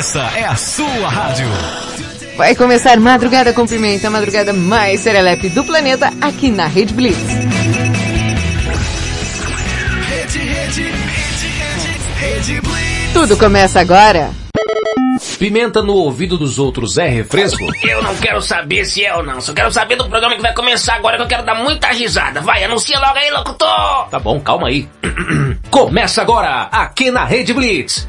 Essa é a sua rádio. Vai começar Madrugada com Pimenta, a madrugada mais serelepe do planeta, aqui na Rede Blitz. Rede, rede, rede, rede, rede Blitz. Tudo começa agora. Pimenta no ouvido dos outros é refresco? Eu não quero saber se é ou não. Só quero saber do programa que vai começar agora que eu quero dar muita risada. Vai, anuncia logo aí, locutor! Tá bom, calma aí. Começa agora, aqui na Rede Blitz.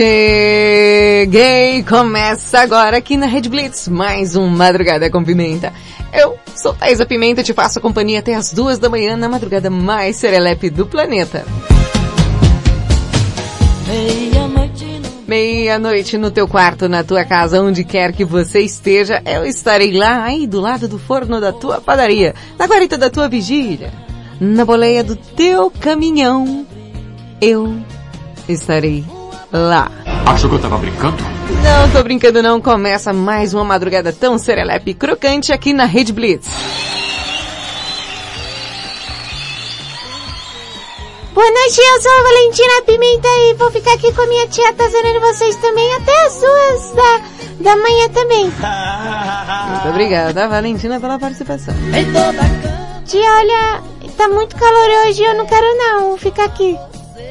Cheguei! Começa agora aqui na Red Blitz, mais um Madrugada com Pimenta. Eu sou Thaisa Pimenta, te faço companhia até as duas da manhã na madrugada mais serelepe do planeta. Meia-noite no teu quarto, na tua casa, onde quer que você esteja, eu estarei lá, aí do lado do forno da tua padaria, na guarita da tua vigília, na boleia do teu caminhão. Eu estarei lá. Achou que eu tava brincando? Não tô brincando não, começa mais uma madrugada tão serelepe e crocante aqui na Rede Blitz. Boa noite, eu sou a Valentina Pimenta e vou ficar aqui com a minha tia atazanando vocês também até as duas da, da manhã também. Muito obrigada, Valentina, pela participação. Tia, olha, tá muito calor hoje eu não quero não ficar aqui.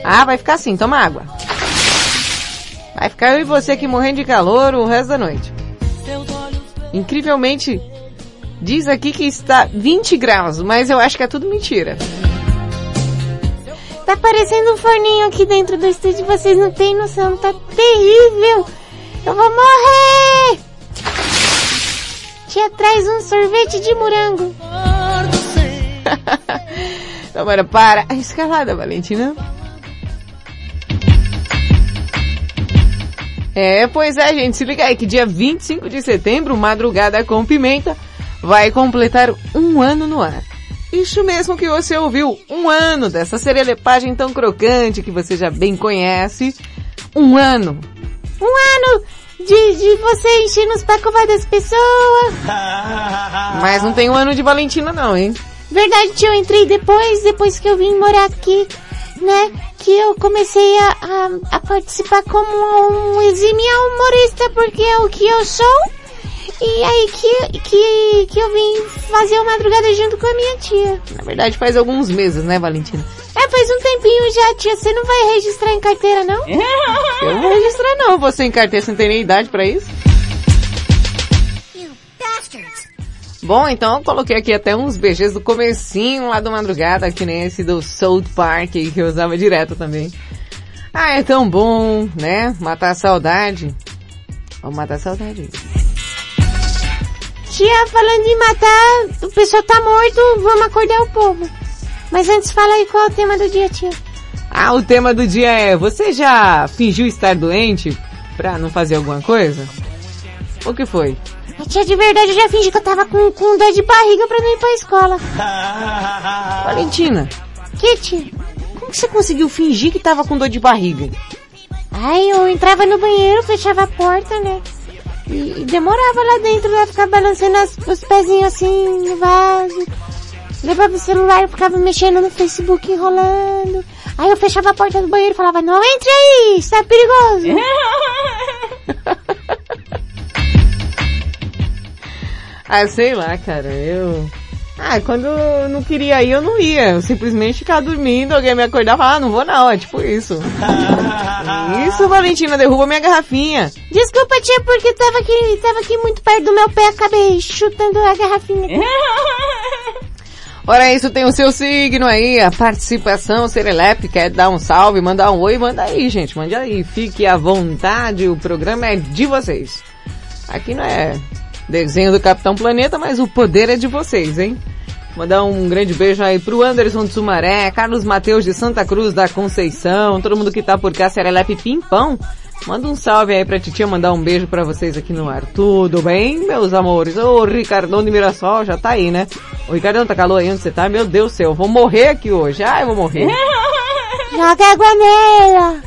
Ah, vai ficar assim, toma água. Vai ficar eu e você aqui morrendo de calor o resto da noite. Incrivelmente, diz aqui que está 20 graus, mas eu acho que é tudo mentira. Tá parecendo um forninho aqui dentro do estúdio, vocês não têm noção, tá terrível. Eu vou morrer! Tia, traz um sorvete de morango. Bora, para a escalada, Valentina. É, pois é, gente, se liga aí que dia 25 de setembro, Madrugada com Pimenta, vai completar um ano no ar. Isso mesmo que você ouviu, um ano dessa serelepagem tão crocante que você já bem conhece. Um ano. Um ano de, de você enchendo os pacovas das pessoas. Mas não tem um ano de Valentina não, hein? Verdade, tio, eu entrei depois, depois que eu vim morar aqui, né? Que eu comecei a, a, a participar como um exímio humorista, porque é o que eu sou. E aí que, que, que eu vim fazer uma madrugada junto com a minha tia. Na verdade faz alguns meses, né, Valentina? É, faz um tempinho já, tia. Você não vai registrar em carteira, não? Eu não vou registrar não, você em carteira, você não tem nem idade pra isso. Bom, então eu coloquei aqui até uns BGs do comecinho lá do madrugada, que nem esse do South Park, que eu usava direto também. Ah, é tão bom, né? Matar a saudade. Vamos matar a saudade. Tia, falando em matar, o pessoal tá morto, vamos acordar o povo. Mas antes fala aí qual é o tema do dia, tia. Ah, o tema do dia é, você já fingiu estar doente pra não fazer alguma coisa? O que foi? Tia, de verdade, eu já fingi que eu tava com, com dor de barriga pra não ir pra escola. Valentina, Que, tia? como que você conseguiu fingir que tava com dor de barriga? Ai, eu entrava no banheiro, fechava a porta, né? E, e demorava lá dentro, né? Ficava balançando as- os pezinhos assim no vaso. Levava o celular, ficava mexendo no Facebook, enrolando. Aí eu fechava a porta do banheiro e falava, não entre aí, isso é perigoso. Ah, sei lá, cara, eu... Ah, quando eu não queria ir, eu não ia. Eu simplesmente ficava dormindo, alguém me acordava, ah, não vou não, é tipo isso. isso, Valentina, derruba minha garrafinha. Desculpa, tia, porque tava aqui, tava aqui muito perto do meu pé, acabei chutando a garrafinha. Ora, isso tem o seu signo aí, a participação serelepe, quer dar um salve, mandar um oi, manda aí, gente, mande aí. Fique à vontade, o programa é de vocês. Aqui não é desenho do Capitão Planeta, mas o poder é de vocês, hein? Mandar um grande beijo aí pro Anderson de Sumaré, Carlos Mateus de Santa Cruz da Conceição, todo mundo que tá por cá, Serelepe Pimpão. Manda um salve aí pra titia, mandar um beijo pra vocês aqui no ar. Tudo bem, meus amores? Ô, Ricardão de Mirassol, já tá aí, né? O Ricardão, tá calor aí onde você tá? Meu Deus do céu, eu vou morrer aqui hoje. Ai, eu vou morrer. Joga água nela.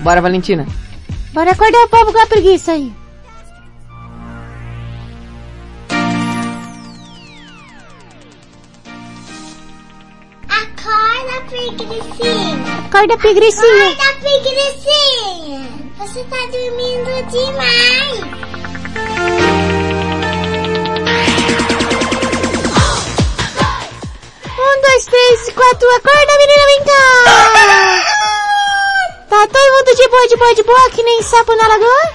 Bora, Valentina. Bora acordar o povo com a preguiça aí. Acorda, preguicinha. Acorda, preguicinha. Acorda, preguicinha. Você tá dormindo demais. Um, dois, três, quatro. Acorda, menina, vem cá. Tá todo mundo de boa, de boa, de boa, que nem sapo na lagoa?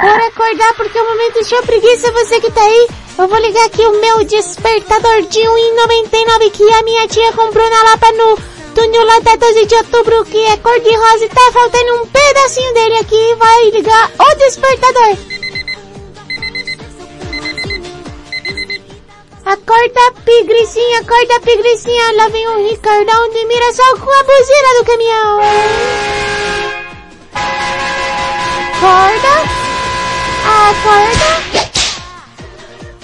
Bora acordar porque é o momento de preguiça, você que tá aí. Eu vou ligar aqui o meu despertador de 1,99 que a minha tia comprou na Lapa no túnel lá da 12 de outubro, que é cor de rosa e tá faltando um pedacinho dele aqui. Vai ligar o despertador. Acorda, pigricinha, acorda, pigricinha. Lá vem o Ricardão de Mirassol com a buzina do caminhão. Acorda, acorda.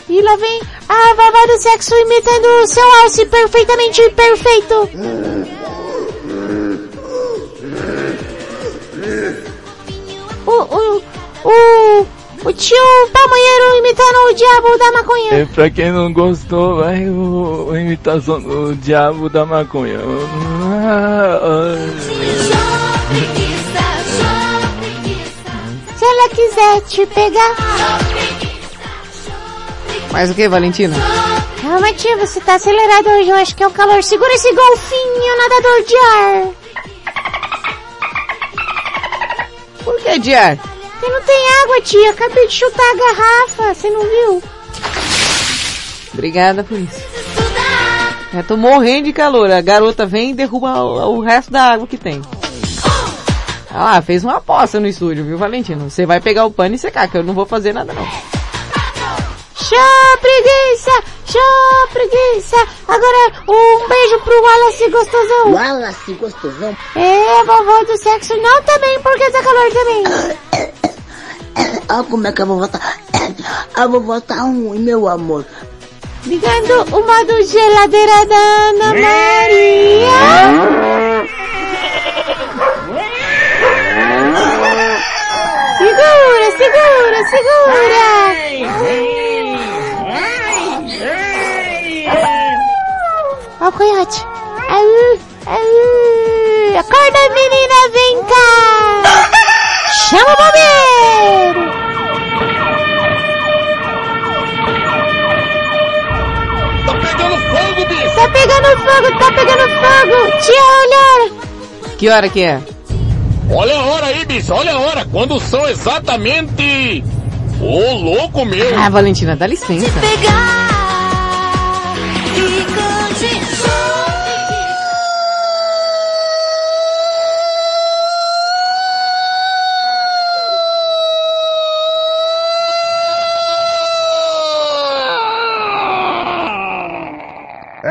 E lá vem a vovó do sexo imitando o seu alce perfeitamente perfeito. O, o, o, o tio pamonheiro imitando o diabo da maconha. E pra quem não gostou, vai o, a imitação do diabo da maconha. Se ela quiser te pegar. Mais o que, Valentina? Calma, tia, você tá acelerado hoje. Eu acho que é o calor. Segura esse golfinho nadador de ar. Por que de ar? Porque não tem água, tia. Acabei de chutar a garrafa. Você não viu? Obrigada por isso. Já tô morrendo de calor. A garota vem e derruba o, o resto da água que tem. Ah lá, fez uma aposta no estúdio, viu, Valentina? Você vai pegar o pano e secar, que eu não vou fazer nada não. Show, preguiça! Show, preguiça! Agora, um beijo pro Wallace gostosão. Wallace gostosão. É, vovó do sexo não também, porque tá calor também. Olha como é que a vovó tá. A vovó tá ruim, meu amor. Ligando o modo geladeira da Ana Maria. Segura, segura, segura. Ó o coiote. Acorda, menina, vem cá. Chama o bombeiro. Tá pegando fogo, tá pegando fogo. Tia, olha. Que hora que é? Olha a hora aí, bicho, olha a hora. Quando são exatamente... Ô, louco meu. Ah, Valentina, dá licença.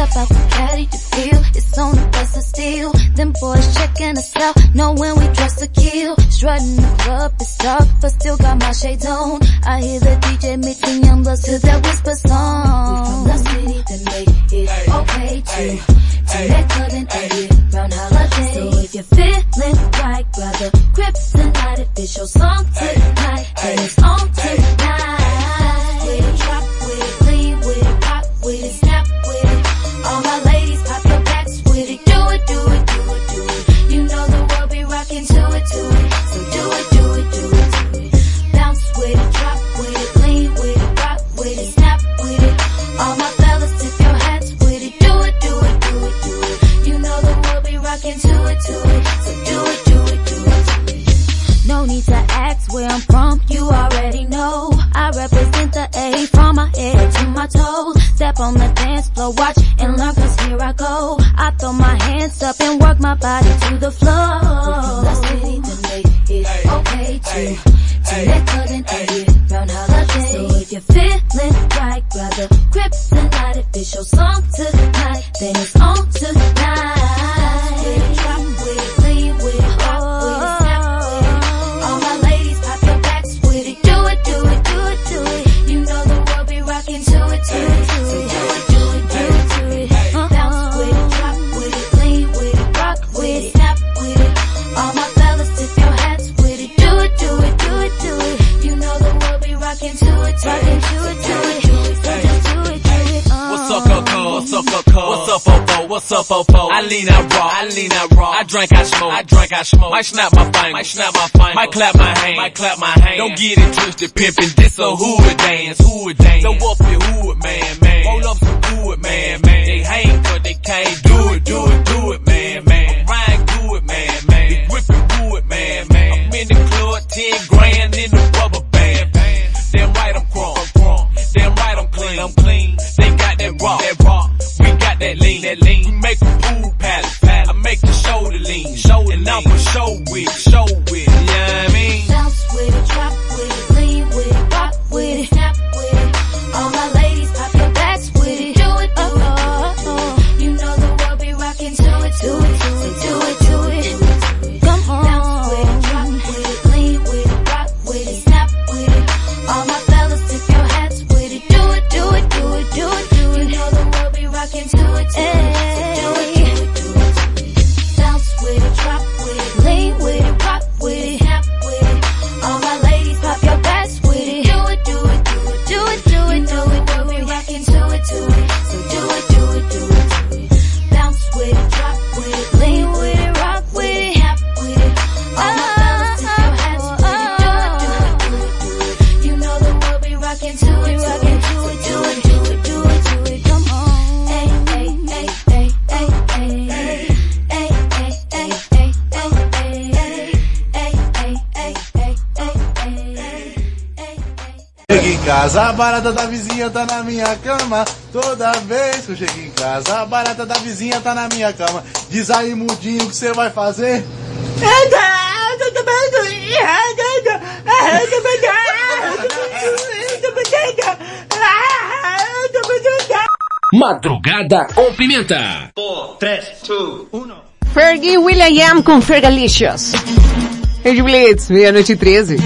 Step out caddy to feel it's on the bus of steel. Them boys checking us out, know when we dress to kill. Strutting the club, it's dark, but still got my shades on. I hear the DJ mixing young bloods to that whisper song. We from the city that make it okay to to make good and end round holiday. So if you're feeling right, grab the grip tonight. If it's your song tonight, then it's on tonight. Where I'm from, you already know. I represent the A from my head to my toes. Step on the dance floor. Watch and learn cause here I go. I throw my hands up and work my body to the floor. Let's get it, then make okay to. To let cut and edit round holiday. So if you're feeling right, grab the grips and light it. This your song tonight, then it's on tonight. Up, Popo? I lean out raw. I lean out raw. I drink, I smoke. I drink, I smoke. Might snap my fingers. Might snap my fingers. Might clap my hand. Might clap my hand. Don't get it twisted, pimpin'. This a hood dance. Hood dance. Throw up your hood, man, man. Roll up some wood, man, man. They hang, but they can't do it, do it, do it, man. Barata da vizinha tá na minha cama. Toda vez que eu chego em casa, a barata da vizinha tá na minha cama. Diz aí, mudinho, o que você vai fazer? Madrugada com Pimenta. 3, 2, 1. Fergie William com Fergalicious. Rede Blitz, meia-noite e 13.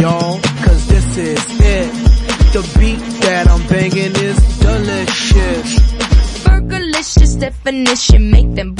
Y'all, cause this is it. The beat that I'm banging is delicious. Fergalicious definition make them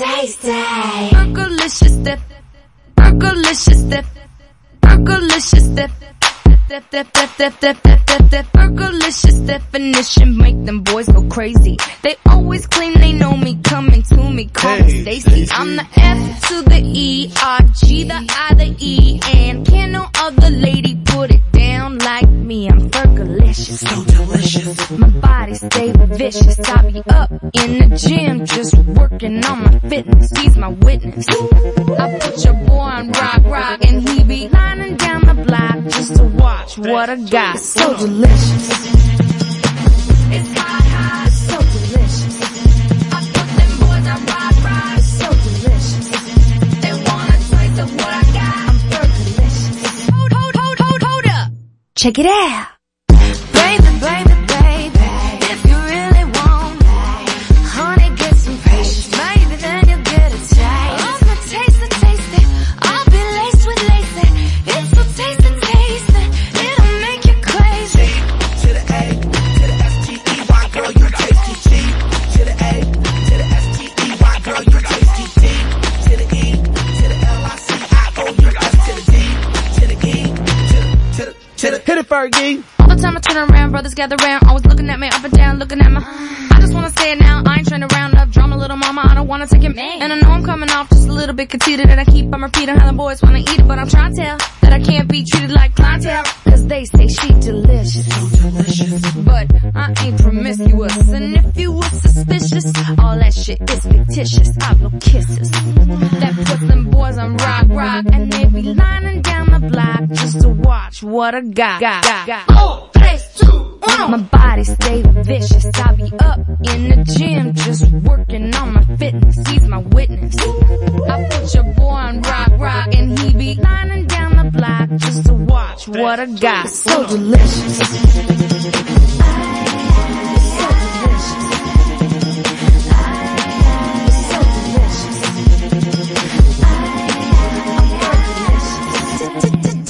tasty. stay. Percolicious dip. Percolicious dip. Percolicious dip. Def, def, def, def, def, def, def, def. Fergalicious definition make them boys go crazy. They always claim they know me, coming to me, call me Stacy. I'm the F to the E, R, G, the I, the E, and can no other lady put it down like me. I'm Fergalicious, so delicious. My body stay vicious. I be up in the gym, just working on my fitness. He's my witness. I put your boy on rock, rock, and he be lining down the block just to watch what I got. So delicious. It's hot, hot, so delicious. I put them boys on rock, rock, so delicious. They want a taste of what I got. I'm Fergalicious. Hold, hold, hold, hold, hold up. Check it out. Baby, baby, Fergie. All the time I turn around, brothers gather round, always looking at me up and down, looking at my. I just wanna say it now, I ain't trying to round up drama, little mama, I don't wanna take it. Man. And I know I'm coming off just a little bit conceited, and I keep on repeating how the boys wanna eat it, but I'm trying to tell that I can't be treated like clientele. Cause they say she delicious. But I ain't promiscuous, and if you were suspicious, all that shit is fictitious. I blow kisses. That puts them boys on rock, rock, and they be lining down the block just to watch what I got. got, got, got. Four, three, two, one. My body stay vicious. I be up in the gym just working on my fitness. He's my witness. I put your boy on rock, rock, and he be lining down the block just to watch what I got. It's so delicious.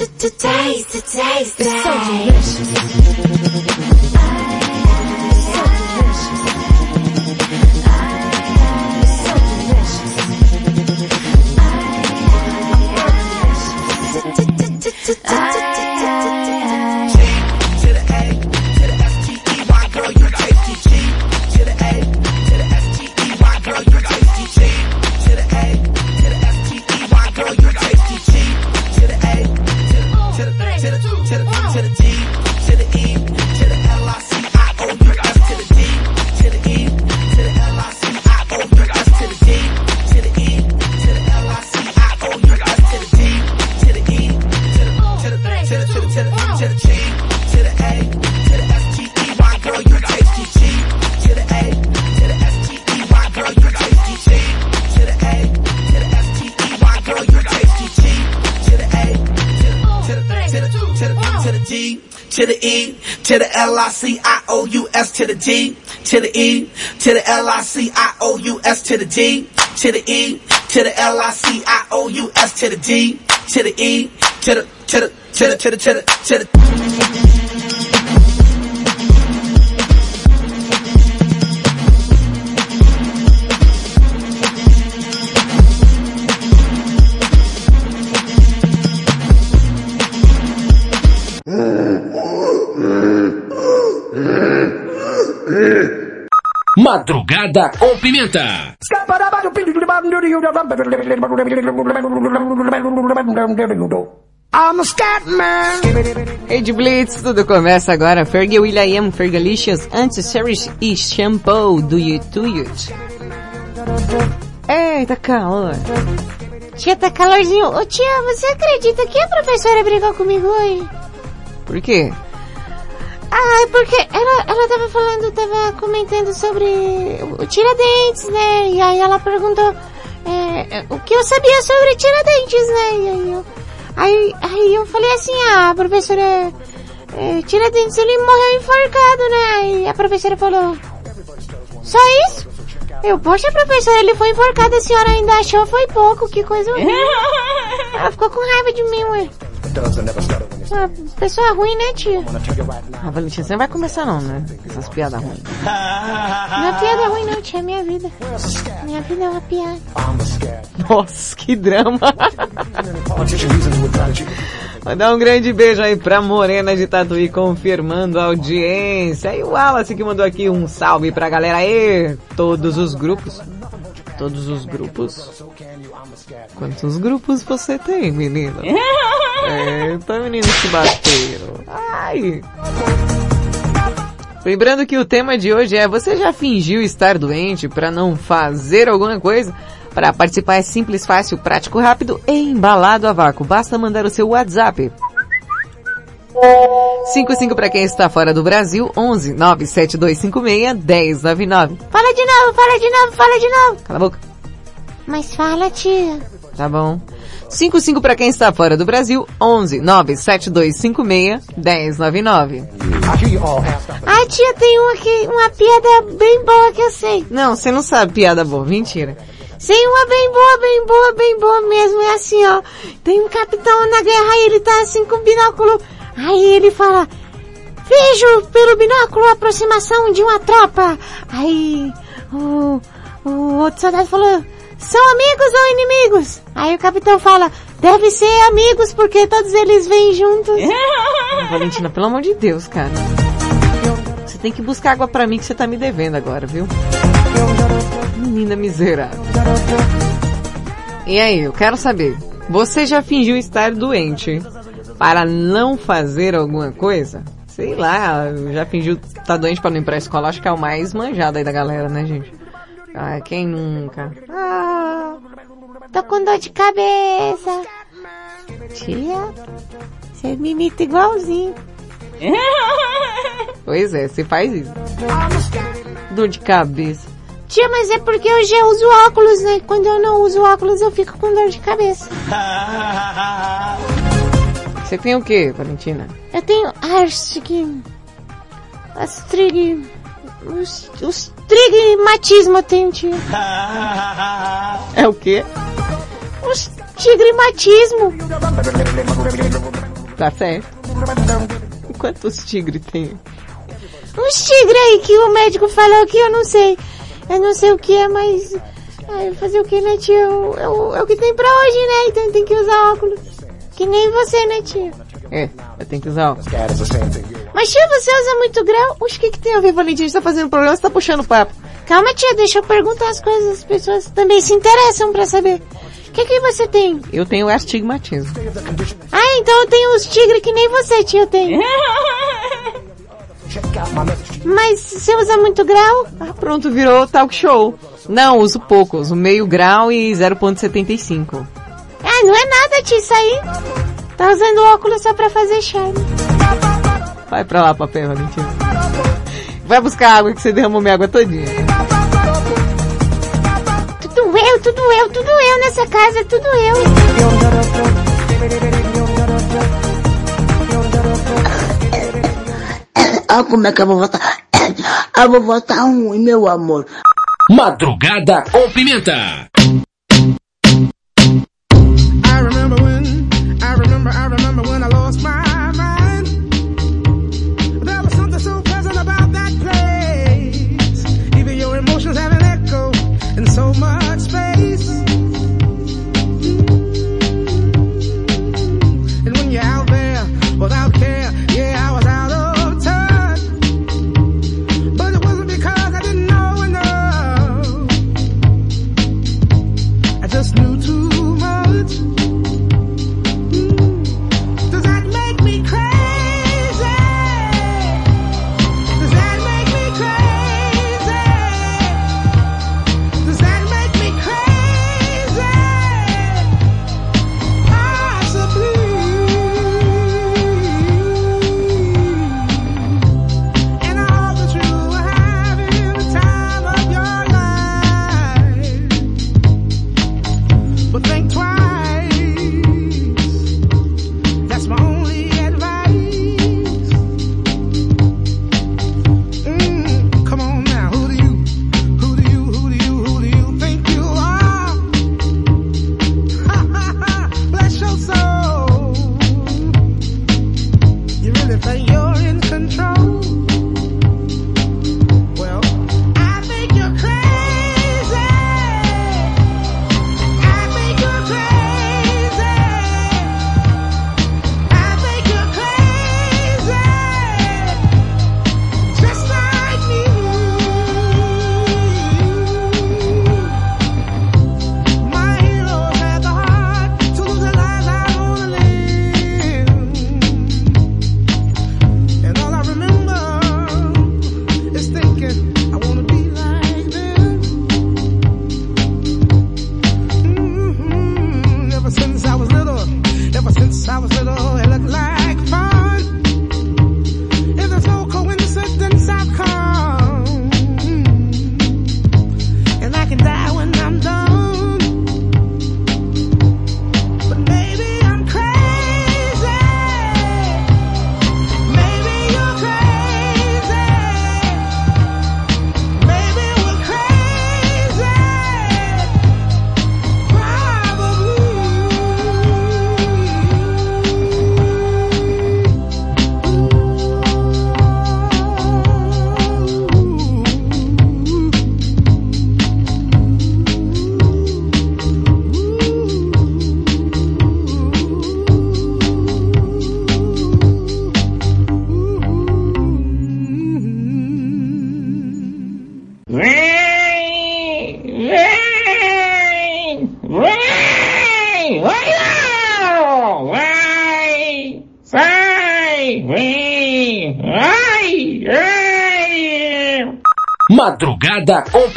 Today's the the day. so delicious. So delicious. So delicious. So delicious. So delicious. To the E, to the L I C I O U S to the G, to the E, to the L I C I O U S to the G, to the E, to the L I C I O U S to the G, to the E, to the to the to the to the to the to the Madrugada com Pimenta. I'm a scat man. Rede Blitz, tudo começa agora. Fergie Will.i.am, Fergalicious, Anti-Series e Shampoo do YouTube. Eita, calor. Tia, tá calorzinho. Ô tia, você acredita que a professora brigou comigo hoje? Por quê? Ah, é porque ela, ela tava falando, tava comentando sobre o Tiradentes, né? E aí ela perguntou é, o que eu sabia sobre Tiradentes, né? E aí eu, aí, aí eu falei assim, ah, professora, é, Tiradentes, ele morreu enforcado, né? Aí a professora falou, só isso? Eu, poxa professora, ele foi enforcado, a senhora ainda achou foi pouco, que coisa horrível. Ela ficou com raiva de mim, ué. Ah, pessoa ruim, né, tia? Ah, Valentina, você não vai começar não, né? Essas piadas ruins. Não é piada ruim não, tia, é minha vida. Minha vida é uma piada. Nossa, que drama. Mandar um grande beijo aí pra Morena de Tatuí, confirmando a audiência. E o Wallace que mandou aqui um salve pra galera aí. Todos os grupos. Todos os grupos. Quantos grupos você tem, menino? Eita, meninos que bateram. Ai. Lembrando que o tema de hoje é você já fingiu estar doente para não fazer alguma coisa? Para participar é simples, fácil, prático, rápido e embalado a vácuo. Basta mandar o seu WhatsApp. 55 para quem está fora do Brasil, 11 97256 1099. Fala de novo, fala de novo, fala de novo. Cala a boca. Mas fala, tia. Tá bom. 55 para quem está fora do Brasil, 11 97256 1099. Ai, tia, tem uma, aqui, uma piada bem boa que eu sei. Não, você não sabe piada boa, mentira. Sei uma bem boa, bem boa, bem boa mesmo. É assim, ó. Tem um capitão na guerra e ele tá assim com o binóculo. Aí ele fala, vejo pelo binóculo a aproximação de uma tropa. Aí o, o outro soldado falou, são amigos ou inimigos? Aí o capitão fala, Deve ser amigos, porque todos eles vêm juntos. Valentina, pelo amor de Deus, cara. Você tem que buscar água pra mim que você tá me devendo agora, viu? Menina miserável. E aí, eu quero saber. Você já fingiu estar doente para não fazer alguma coisa? Sei lá, já fingiu estar tá doente para não ir pra escola, acho que é o mais manjado aí da galera, né, gente? Ah, quem nunca? Ah, tô com dor de cabeça. Tia, você me imita igualzinho. Pois é, você faz isso. Dor de cabeça. Tia, mas é porque eu já uso óculos, né? Quando eu não uso óculos, eu fico com dor de cabeça. Você tem o que, Valentina? Eu tenho Arstig. Astrig. Os, os trigmatismo eu tenho, tia. É o quê? Os tigrimatismo. Tá certo. Quantos tigres tem? Uns tigres aí que o médico falou que eu não sei. Eu não sei o que é, mas... Ai, fazer o que, né, tio? É o, é o que tem pra hoje, né? Então tem que usar óculos. Que nem você, né, tio? É, eu tenho que usar. Mas tia, você usa muito grau? Oxe, o que, que tem a ver, Valentim? Gente tá fazendo programa, você tá puxando papo. Calma, tia, deixa eu perguntar as coisas. As pessoas também se interessam pra saber. O que que você tem? Eu tenho astigmatismo. Ah, então eu tenho os tigres que nem você, tia, eu tenho. Mas você usa muito grau? Ah, pronto, virou talk show. Não, uso pouco, uso meio grau e 0.75. Ah, não é nada, tia, isso aí. Tá usando óculos só pra fazer charme. Vai pra lá, papel, Valentina. Vai buscar água que você derramou minha água todinha. Tudo eu, tudo eu, tudo eu nessa casa, tudo eu. Ah, como é que eu vou votar? Eu vou votar um, meu amor. Madrugada com pimenta.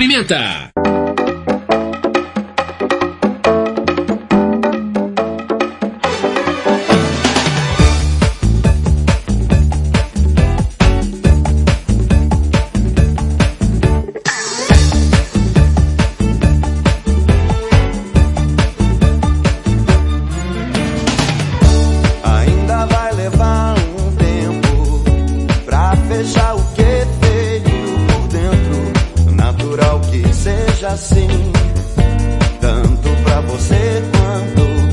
Pimenta. Seja assim, tanto pra você quanto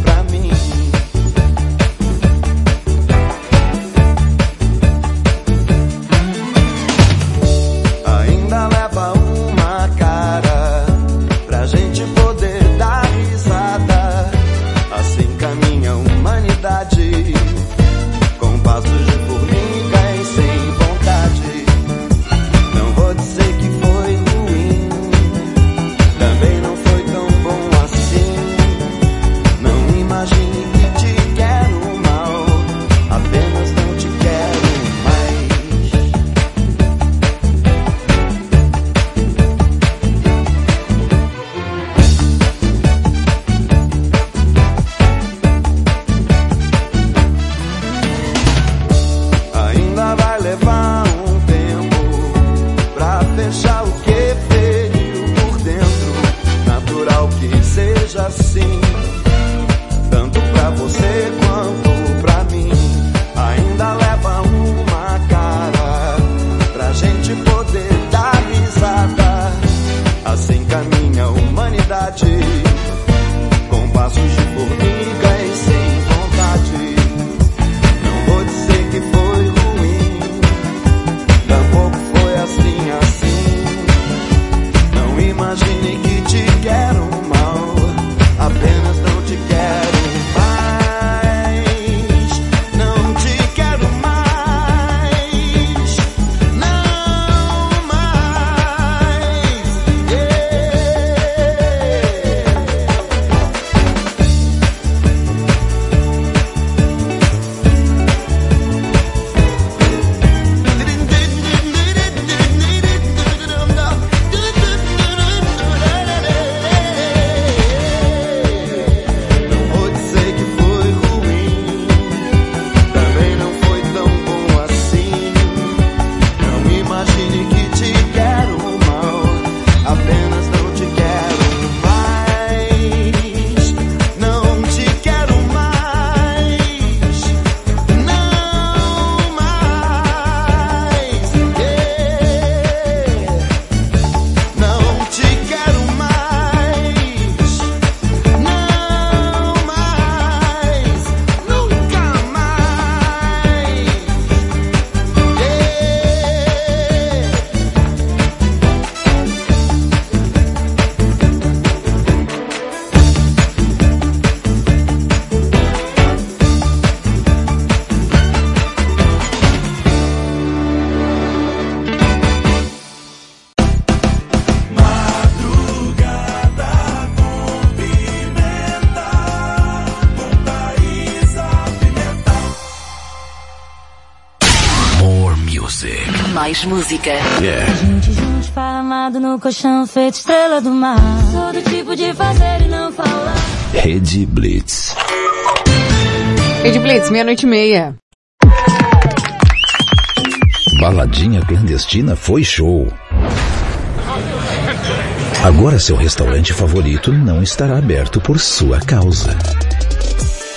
Mais música. Yeah. Gente junto, esparramado no colchão, feito estrela do mar. Sou do tipo de fazer e não falar. Rede Blitz. Rede Blitz, meia-noite e meia. Baladinha clandestina foi show. Agora seu restaurante favorito não estará aberto por sua causa.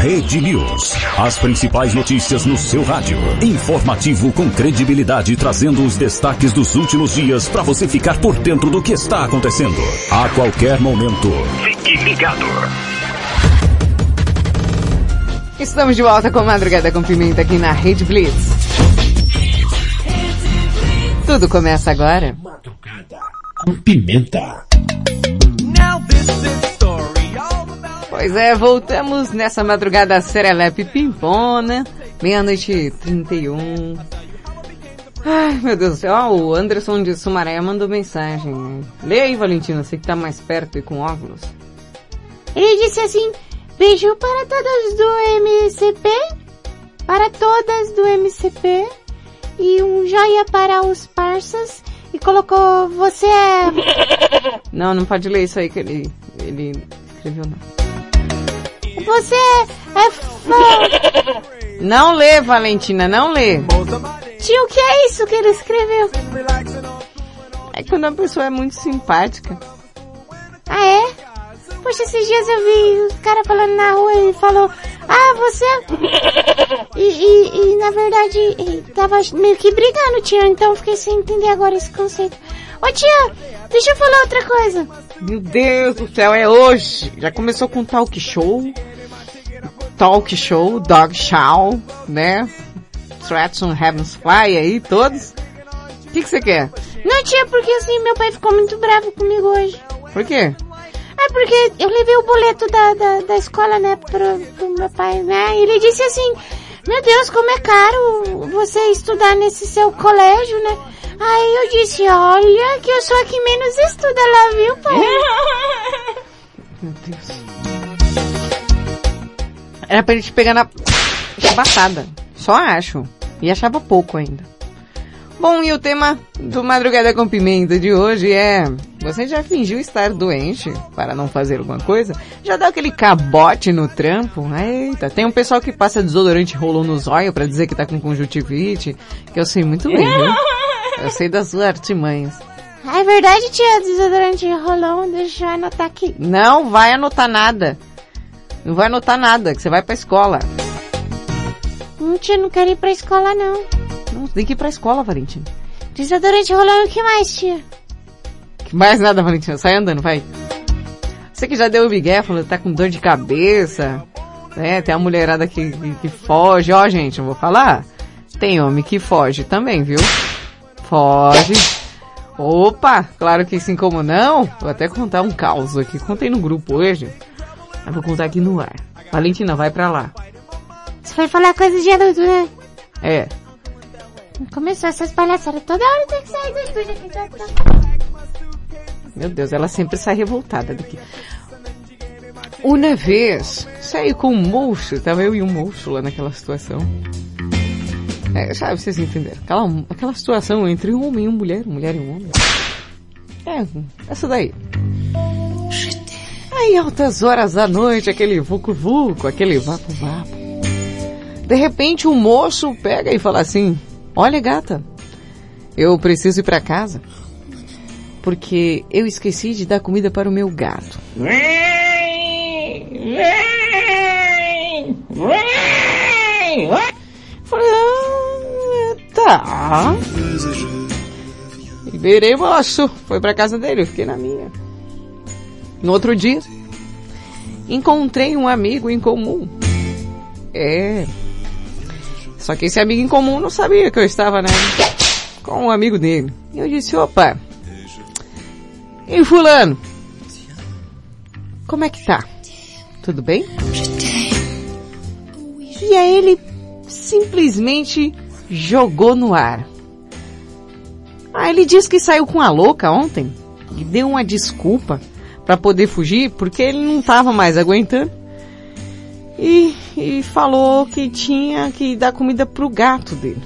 Rede News. As principais notícias no seu rádio. Informativo com credibilidade, trazendo os destaques dos últimos dias para você ficar por dentro do que está acontecendo. A qualquer momento. Fique ligado. Estamos de volta com Madrugada com Pimenta aqui na Rede Blitz. Tudo começa agora. Com pimenta. Pois é, voltamos nessa madrugada serelepe pimpona, meia-noite e 31. Ai, meu Deus do céu, ah, o Anderson de Sumaré mandou mensagem. Lê aí, Valentina, você que tá mais perto e com óculos. Ele disse assim, beijo para todas do MCP, para todas do MCP, e um joia para os parças, e colocou, você é... Não, não pode ler isso aí que ele, ele escreveu não. Você é fã. Não lê, Valentina, não lê. Tio, o que é isso que ele escreveu? É quando a pessoa é muito simpática. Ah, é? Poxa, esses dias eu vi o cara falando na rua e falou, ah, você... E, e, e na verdade, ele tava meio que brigando, tia, então fiquei sem entender agora esse conceito. Ô tia, deixa eu falar outra coisa. Meu Deus do céu, é hoje. Já começou com talk show. Talk show, dog show, né? Threats on Heaven's Fly aí, todos. O que, que você quer? Não, tia, porque assim, meu pai ficou muito bravo comigo hoje. Por quê? É porque eu levei o boleto da, da, da escola, né, pro, pro meu pai, né? E ele disse assim, meu Deus, como é caro você estudar nesse seu colégio, né? Aí eu disse, olha, que eu sou a que menos estuda lá, viu, pai? Meu Deus. Era pra gente pegar na chibatada. Só acho. E achava pouco ainda. Bom, e o tema do Madrugada com Pimenta de hoje é... Você já fingiu estar doente para não fazer alguma coisa? Já deu aquele cabote no trampo? Eita, tem um pessoal que passa desodorante rolou nos olhos para dizer que tá com conjuntivite, que eu sei muito bem, viu? Eu sei das suas artimanhas. É verdade, tia, desodorante rolão, deixa eu anotar aqui. Não vai anotar nada. Não vai anotar nada, que você vai pra escola. Hum, tia, não quero ir pra escola, não. Não, tem que ir pra escola, Valentina. Desodorante rolando, o que mais, tia? Que mais nada, Valentina. Sai andando, vai. Você que já deu o migué, falou que tá com dor de cabeça. Né? Tem a mulherada que, que, que foge. Ó, gente, eu vou falar. Tem homem que foge também, viu? Foge. Opa, claro que sim, como não. Vou até contar um caos aqui. Contei no grupo hoje. Eu vou contar aqui no ar. Valentina, vai pra lá. Você foi falar coisa de adulto, né? É. Começou essas palhaçadas. Toda hora tem que sair do estúdio aqui. Tá, tá. Meu Deus, ela sempre sai revoltada daqui. Uma vez, saí com um moço, tava eu e um moço lá naquela situação. É, sabe, vocês entenderam. Aquela, aquela situação entre um homem e uma mulher, mulher e um homem. É, essa daí. Aí, altas horas da noite, aquele vucu-vucu, aquele vapo-vapo. De repente, um moço pega e fala assim, olha gata, eu preciso ir para casa. Porque eu esqueci de dar comida para o meu gato. Vem! Vem! Vem! Falei, ah. Liberei o moço. Foi pra casa dele, eu fiquei na minha. No outro dia, encontrei um amigo em comum. É. Só que esse amigo em comum não sabia que eu estava, né? Com um amigo dele. E eu disse, opa. E fulano? Como é que tá? Tudo bem? E aí ele simplesmente jogou no ar. Ah, ele disse que saiu com a louca ontem e deu uma desculpa para poder fugir porque ele não estava mais aguentando. E, e falou que tinha que dar comida pro gato dele.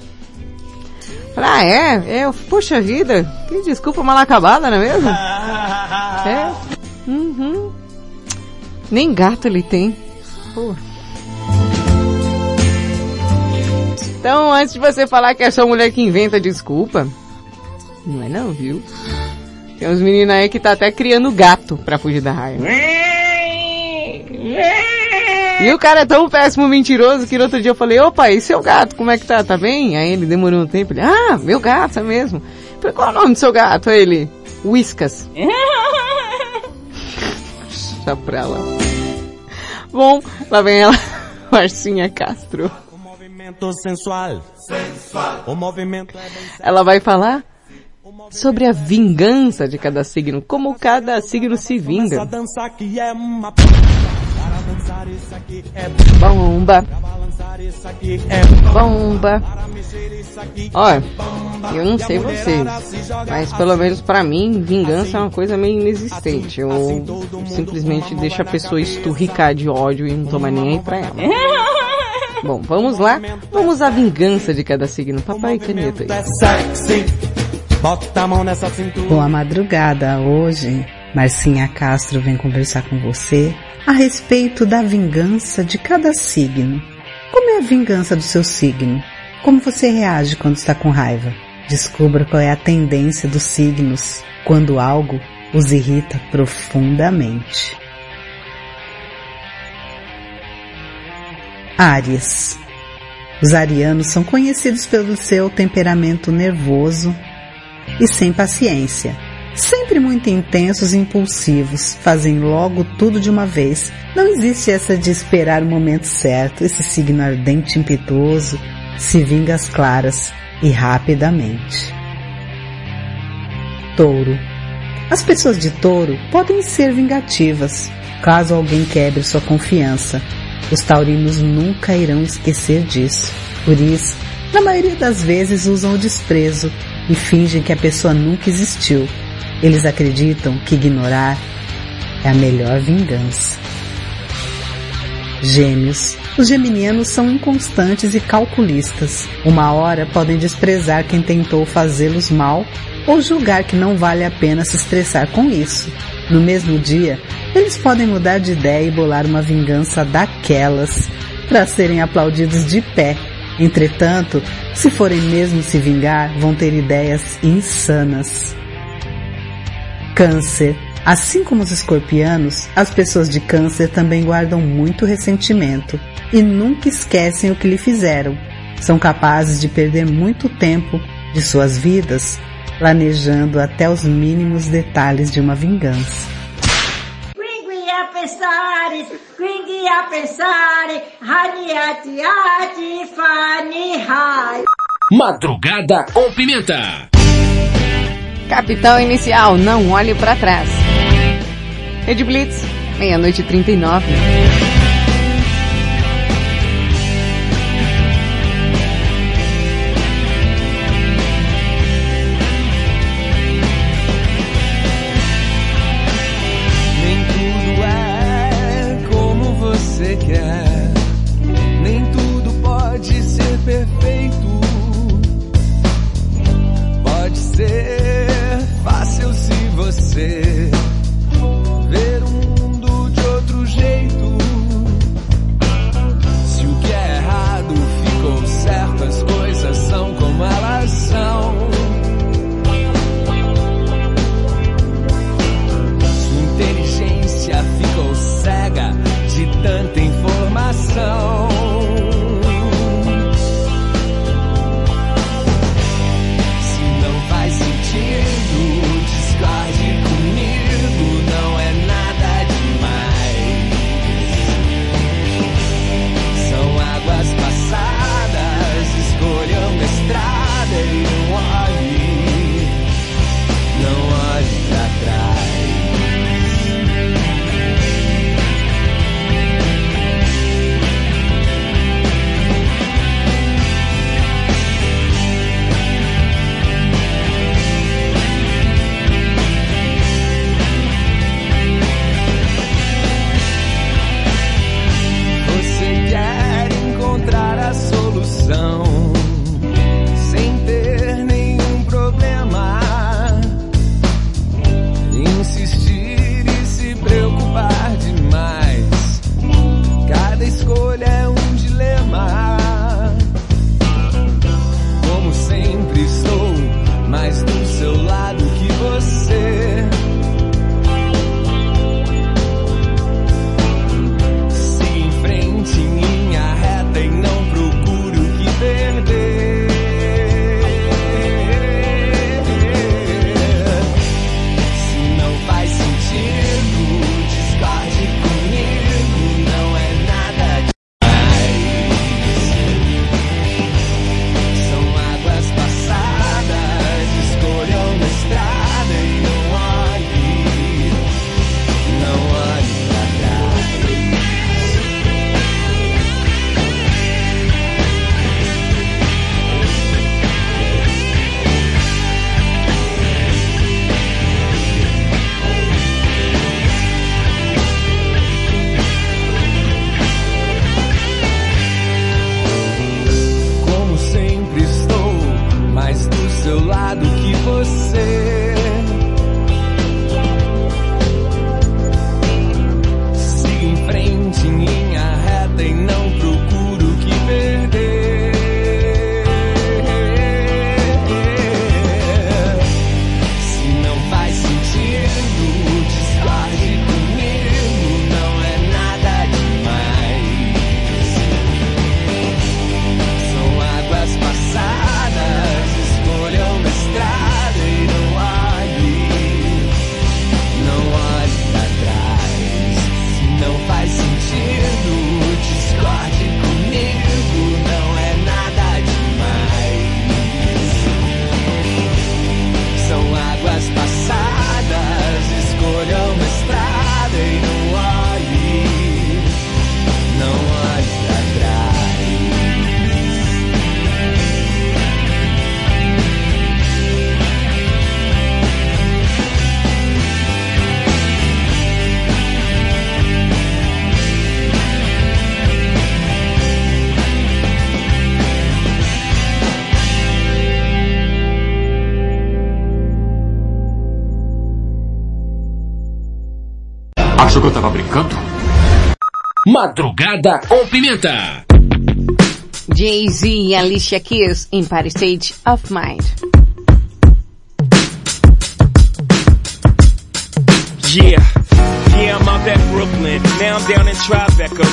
Falei, ah, é? É, poxa vida, que desculpa mal acabada, não é mesmo? é. Uhum. Nem gato ele tem. Pô. Então, antes de você falar que é só mulher que inventa desculpa, não é não, viu? Tem uns meninos aí que tá até criando gato pra fugir da! Vem! E o cara é tão péssimo mentiroso que no outro dia eu falei, opa, e seu gato, como é que tá? Tá bem? Aí ele demorou um tempo, ele, ah, meu gato, é mesmo. Eu falei, qual é o nome do seu gato? Aí ele, Whiskas. Deixa pra ela. Bom, lá vem ela, Marcinha Castro. Movimento sensual. Sensual. O movimento é bem Ela vai falar sobre a vingança de cada signo, como cada signo se vinga. Para Bomba, bomba. Olha, eu não sei vocês, mas pelo menos pra mim, vingança é uma coisa meio inexistente. Eu simplesmente deixo a pessoa esturricar de ódio e não toma nem aí pra ela. Bom, vamos lá. Vamos à vingança de cada signo. Papai caneta aí. sexy. Bota a mão nessa cintura. Boa madrugada. Hoje, Marcinha Castro vem conversar com você a respeito da vingança de cada signo. Como é a vingança do seu signo? Como você reage quando está com raiva? Descubra qual é a tendência dos signos quando algo os irrita profundamente. Áries. Os arianos são conhecidos pelo seu temperamento nervoso e sem paciência. Sempre muito intensos e impulsivos, fazem logo tudo de uma vez. Não existe essa de esperar o momento certo. Esse signo ardente e impetuoso se vinga às claras e rapidamente. Touro. As pessoas de touro podem ser vingativas, caso alguém quebre sua confiança. Os taurinos nunca irão esquecer disso. Por isso, na maioria das vezes usam o desprezo e fingem que a pessoa nunca existiu. Eles acreditam que ignorar é a melhor vingança. Gêmeos. Os geminianos são inconstantes e calculistas. Uma hora podem desprezar quem tentou fazê-los mal ou julgar que não vale a pena se estressar com isso. No mesmo dia, eles podem mudar de ideia e bolar uma vingança daquelas para serem aplaudidos de pé. Entretanto, se forem mesmo se vingar, vão ter ideias insanas. Câncer. Assim como os escorpianos, as pessoas de câncer também guardam muito ressentimento e nunca esquecem o que lhe fizeram. São capazes de perder muito tempo de suas vidas planejando até os mínimos detalhes de uma vingança. Madrugada com pimenta. Capitão inicial, não olhe pra trás. Rede Blitz, meia-noite e 39. Madrugada com Pimenta. Jay-Z e Alicia Keys em Party State of Mind. Yeah. Yeah, I'm out at Brooklyn. Now I'm down in Tribeca,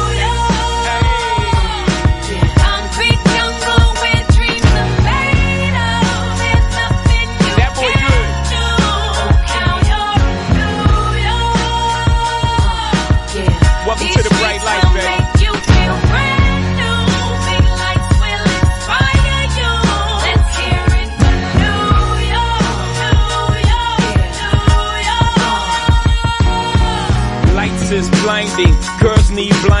Girls need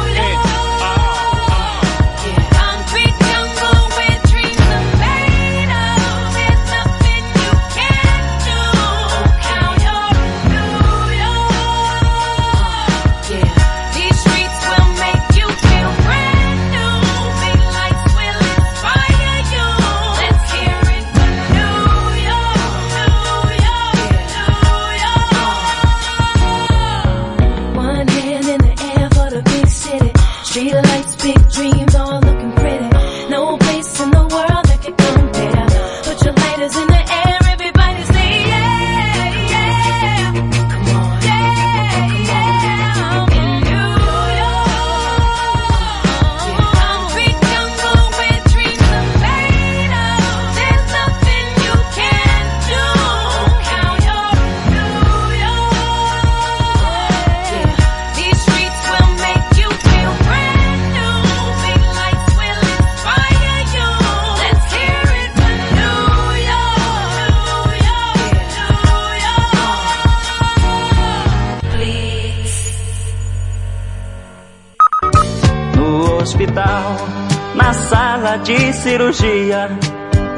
Cirurgia,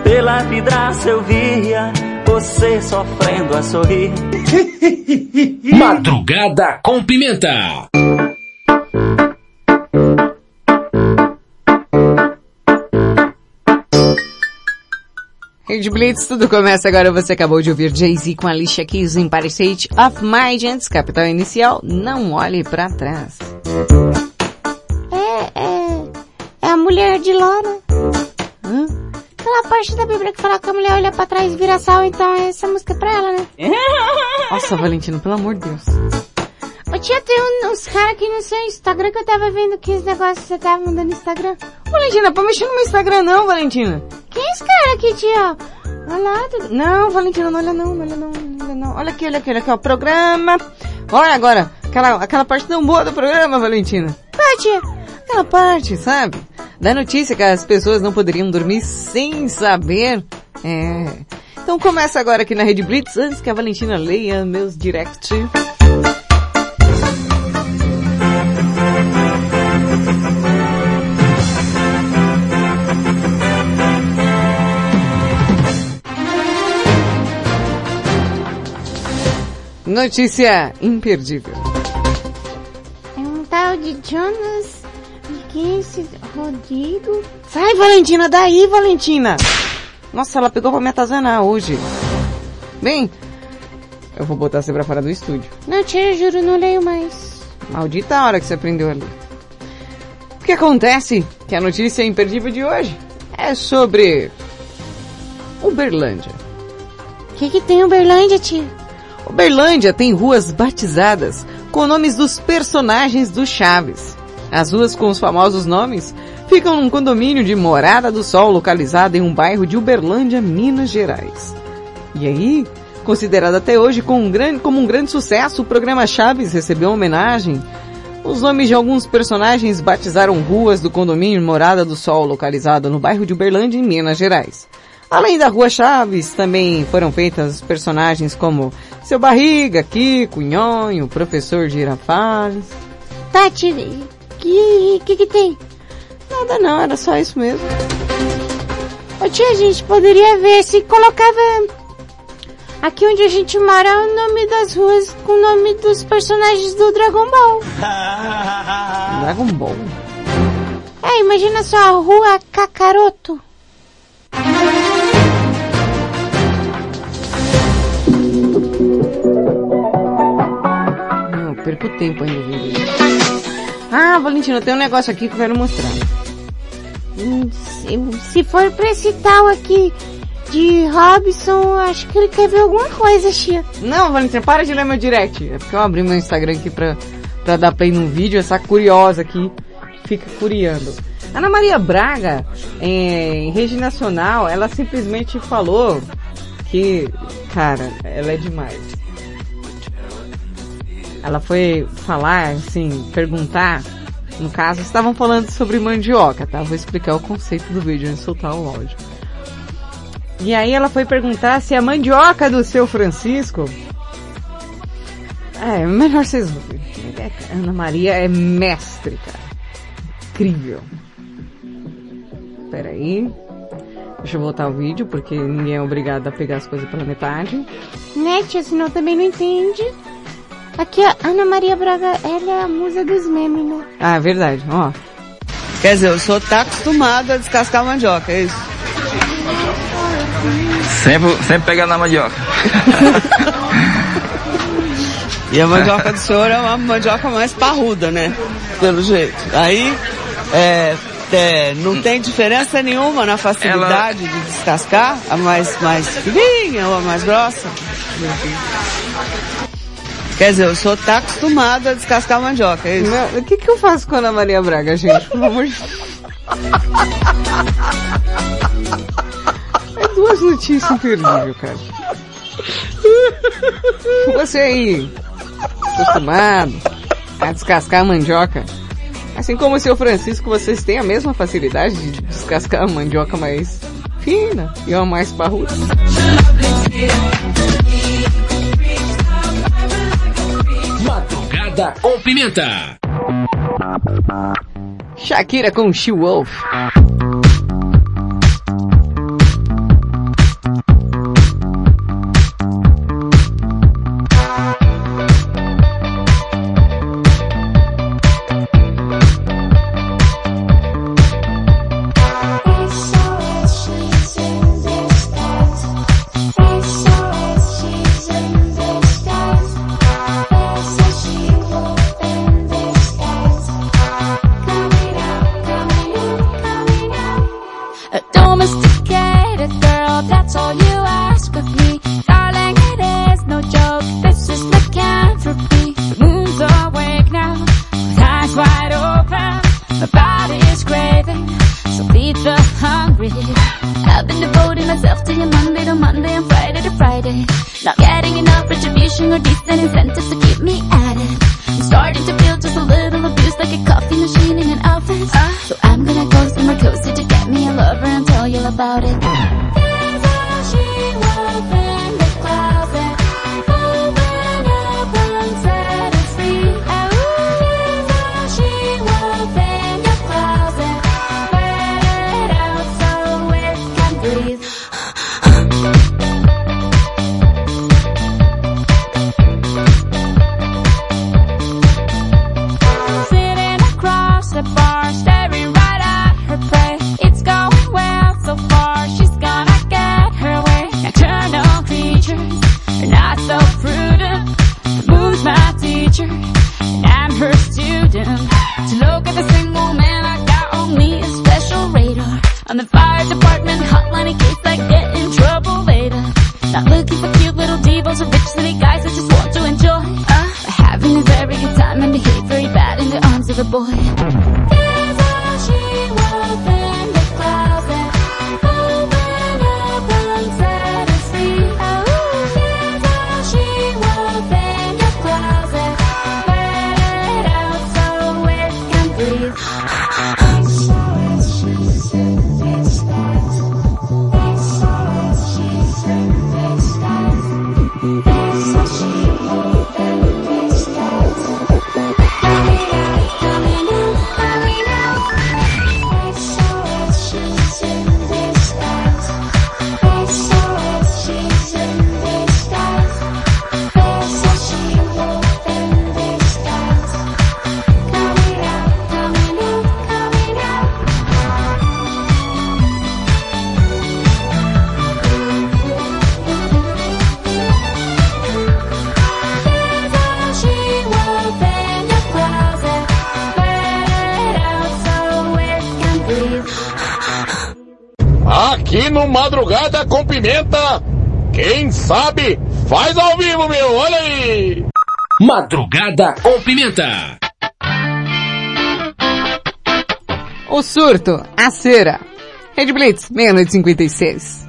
pela vidraça eu via você sofrendo a sorrir. Madrugada com Pimenta. Rede Blitz, tudo começa agora. Você acabou de ouvir Jay-Z com Alicia Keys em Parasite of Mind antes, capital inicial. Não olhe pra trás. É, é, é a mulher de Ló, né? Hã? Aquela parte da Bíblia que fala que a mulher olha pra trás e vira sal, então essa música é pra ela, né? Nossa, Valentino, pelo amor de Deus. Ô tia, tem um- uns caras aqui no seu Instagram que eu tava vendo que esse negócio que você tava mandando no Instagram. Valentina, pra mexer no meu Instagram não, Valentina. Quem é esse cara aqui, tia? Olha lá, tudo... Não, Valentina, não olha não, não olha não, não olha não. Olha aqui, olha aqui, olha aqui, ó, programa. Olha agora, aquela, aquela parte tão boa do programa, Valentina. Qual, tia? Aquela parte, sabe? Da notícia que as pessoas não poderiam dormir sem saber. É. Então começa agora aqui na Rede Blitz, antes que a Valentina leia meus direct. Notícia imperdível. É um tal de Jonas Vinicius Rodrigo. Sai, Valentina, daí, Valentina! Nossa, ela pegou pra me atazanar hoje. Bem, eu vou botar você pra fora do estúdio. Não, tia, juro, não leio mais. Maldita hora que você aprendeu a ler. O que acontece? Que a notícia imperdível de hoje é sobre Uberlândia. O que que tem Uberlândia, tia? Uberlândia tem ruas batizadas com nomes dos personagens do Chaves. As ruas com os famosos nomes ficam num condomínio de Morada do Sol localizado em um bairro de Uberlândia, Minas Gerais. E aí, considerado até hoje como um grande, como um grande sucesso, o programa Chaves recebeu homenagem. Os nomes de alguns personagens batizaram ruas do condomínio Morada do Sol localizado no bairro de Uberlândia, em Minas Gerais. Além da Rua Chaves, também foram feitas personagens como Seu Barriga, Kiko, Nhonho, Professor Girafales. Tia, que, que que tem? Nada não, era só isso mesmo. Ô tia, a gente poderia ver se colocava aqui onde a gente mora o nome das ruas com o nome dos personagens do Dragon Ball. Dragon Ball. É, imagina só a rua Kakaroto. Não, eu perco tempo ainda. Ah, Valentina, tem um negócio aqui que eu quero mostrar. Hum, Se, se for pra esse tal aqui de Robson, acho que ele quer ver alguma coisa, tia. Não, Valentina, para de ler meu direct. É porque eu abri meu Instagram aqui pra, pra dar play num vídeo, essa curiosa aqui fica curiando. Ana Maria Braga, é, em rede nacional, ela simplesmente falou que, cara, ela é demais. Ela foi falar, assim, perguntar, no caso, estavam falando sobre mandioca, tá? Vou explicar o conceito do vídeo antes de soltar o áudio. E aí ela foi perguntar se a mandioca do seu Francisco. É, melhor vocês ouvirem. É, Ana Maria é mestre, cara. Incrível. Pera aí. Deixa eu voltar o vídeo, porque ninguém é obrigado a pegar as coisas pela metade. Né, tia, senão também não entende. Aqui, a Ana Maria Braga, ela é a musa dos memes, né? Ah, verdade, ó. Quer dizer, o senhor tá acostumado a descascar mandioca, é isso? Sempre, sempre pega na mandioca. E a mandioca do senhor é uma mandioca mais parruda, né? Pelo jeito. Aí, é, é, não tem diferença nenhuma na facilidade de descascar? A mais, mais fininha ou a mais grossa? Quer dizer, o senhor tá acostumado a descascar mandioca, é isso? Não, o que que eu faço com a Ana Maria Braga, gente? Pelo amor de É duas notícias imperdíveis, cara. Você aí, acostumado a descascar a mandioca. Assim como o seu Francisco, vocês têm a mesma facilidade de descascar a mandioca mais fina e uma mais parruda. Madrugada com pimenta. Shakira com She Wolf. Madrugada com Pimenta. O surto, a cera. Red Blitz, meia-noite 56.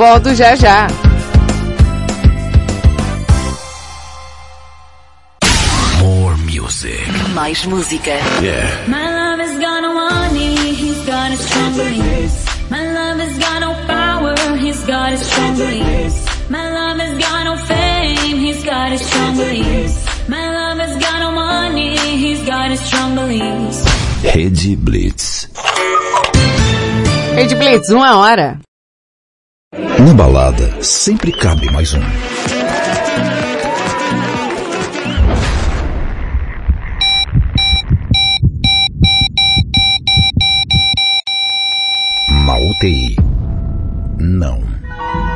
Volto já já. More music. Mais música. Yeah. My love has got no money, he's got his strong beliefs. My love has got no power, he's got his strong beliefs. My love has got no fame, he's got his strong beliefs. My love has got no money, he's got his strong beliefs. Rede Blitz. Rede Blitz, uma hora. Na balada, sempre cabe mais um. Na UTI. Não.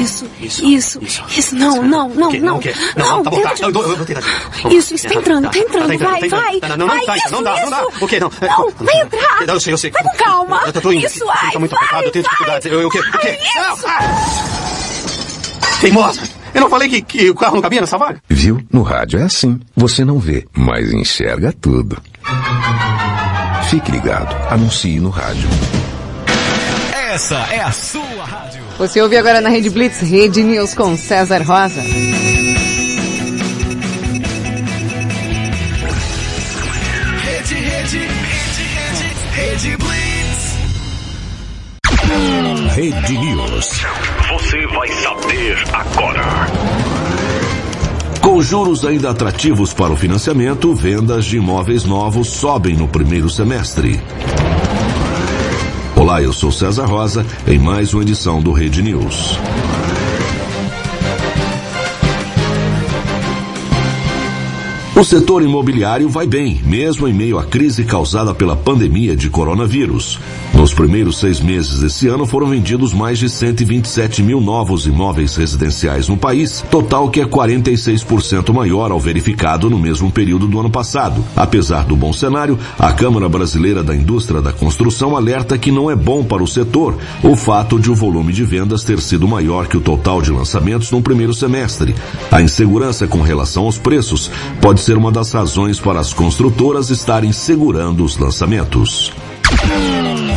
Isso, isso, isso, não, não, não, não, o quê? Não, não, tá bom, tá. Eu, eu, eu vou tentar de novo. Isso, isso, tá entrando, tá entrando, entrando, vai, tá vai, entrando. Não, não, vai, tá, isso, não dá, não dá. isso. O quê? Não, Não, vai entrar. Eu sei, eu sei. Vai com calma. Eu tô indo. Isso, vai, tô muito vai, apertado, eu tenho vai. dificuldades. Eu, eu, o quê? O quê? Ai, isso. Teimosa! Eu não falei que, que o carro não cabia nessa vaga? Viu? No rádio é assim. Você não vê, mas enxerga tudo. Fique ligado. Anuncie no rádio. Essa é a sua rádio. Você ouve agora na Rede Blitz, Rede News com César Rosa. Rede, rede, rede, rede, rede Blitz. Rede News. Você vai saber agora. Com juros ainda atrativos para o financiamento, vendas de imóveis novos sobem no primeiro semestre. Olá, eu sou César Rosa, em mais uma edição do Rede News. O setor imobiliário vai bem, mesmo em meio à crise causada pela pandemia de coronavírus. Nos primeiros seis meses desse ano foram vendidos mais de 127 mil novos imóveis residenciais no país, total que é 46% maior ao verificado no mesmo período do ano passado. Apesar do bom cenário, a Câmara Brasileira da Indústria da Construção alerta que não é bom para o setor o fato de o volume de vendas ter sido maior que o total de lançamentos no primeiro semestre. A insegurança com relação aos preços pode ser uma das razões para as construtoras estarem segurando os lançamentos.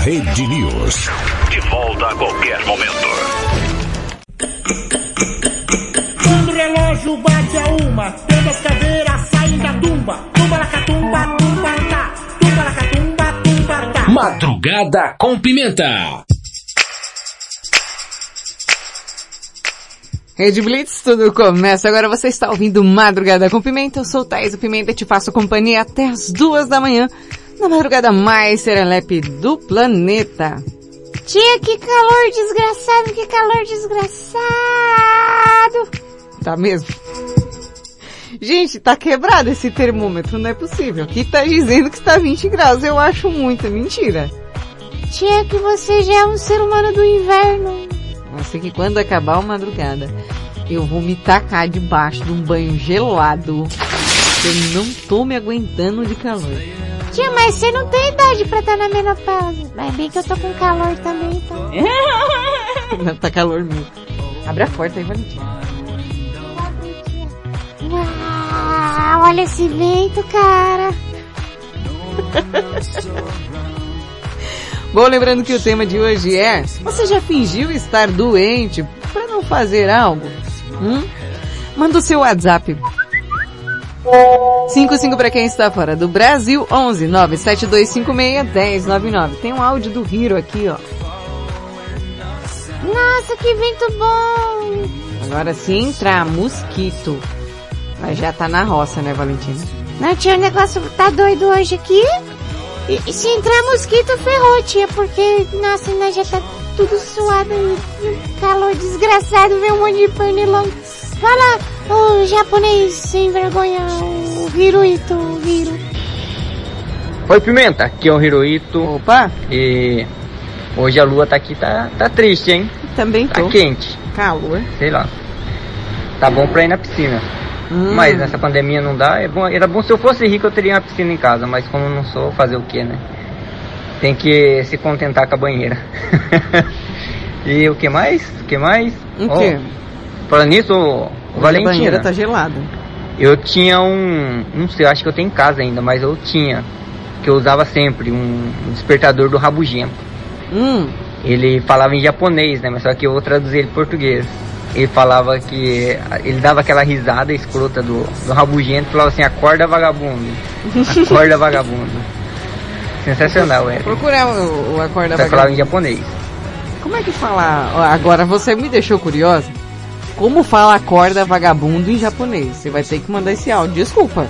Rede News. De volta a qualquer momento. Quando o relógio bate a uma, todas as caveiras saem da tumba. Tumba la catumba, tumba tá. Tumba la catumba, tumba tá. Madrugada com pimenta. Rede Blitz, tudo começa. Agora você está ouvindo Madrugada com Pimenta. Eu sou Thaís Pimenta e te faço companhia até as duas da manhã, na madrugada mais serelepe do planeta. Tia, que calor desgraçado, que calor desgraçado. Tá mesmo? Gente, tá quebrado esse termômetro, não é possível. Aqui tá dizendo que está 20 graus, eu acho muito, é mentira. Tia, que você já é um ser humano do inverno. Assim que quando acabar a madrugada. eu vou me tacar debaixo de um banho gelado. Eu não tô me aguentando de calor. Tia, mas você não tem idade pra estar na menopausa. Mas bem que eu tô com calor também, então. Não, tá calor mesmo. Abre a porta aí, Valentim. Uau, olha esse vento, cara. Bom, lembrando que o tema de hoje é: Você já fingiu estar doente para não fazer algo? Hum? Manda o seu WhatsApp. 55 para quem está fora do Brasil, 11 97256 1099. Tem um áudio do Hiro aqui, ó. Nossa, que vento bom. Agora se entrar mosquito, mas já tá na roça, né, Valentina? Não, tia, o negócio tá doido hoje aqui. E, e se entrar mosquito, ferrou, tia, porque, nossa, nós já tá tudo suado e um calor desgraçado, vem um monte de pernilongo. Fala, o japonês sem vergonha, o Hiroito, o Hiro. Oi Pimenta, aqui é o Hiroito. Opa! E hoje a lua tá aqui, tá, tá triste, hein? Também Tá tô. quente. Calor. Sei lá. Tá bom pra ir na piscina. Hum. Mas nessa pandemia não dá. É bom, era bom se eu fosse rico eu teria uma piscina em casa, mas como não sou, fazer o que, né? Tem que se contentar com a banheira. e o que mais? O que mais? O quê? Falando nisso, ô, A Valentina. banheira tá gelada. Eu tinha um, não sei, acho que eu tenho em casa ainda, mas eu tinha, que eu usava sempre, um, um despertador do rabugento. Hum. Ele falava em japonês, né, mas só que eu vou traduzir ele em português. Ele falava que, ele dava aquela risada escrota do, do rabugento, falava assim, acorda vagabundo, acorda vagabundo. Sensacional, é. Procurar o, o Acorda Só que falava em Vagabundo. japonês. Como é que fala? Agora você me deixou curiosa. Como fala acorda vagabundo em japonês? Você vai ter que mandar esse áudio. Desculpa,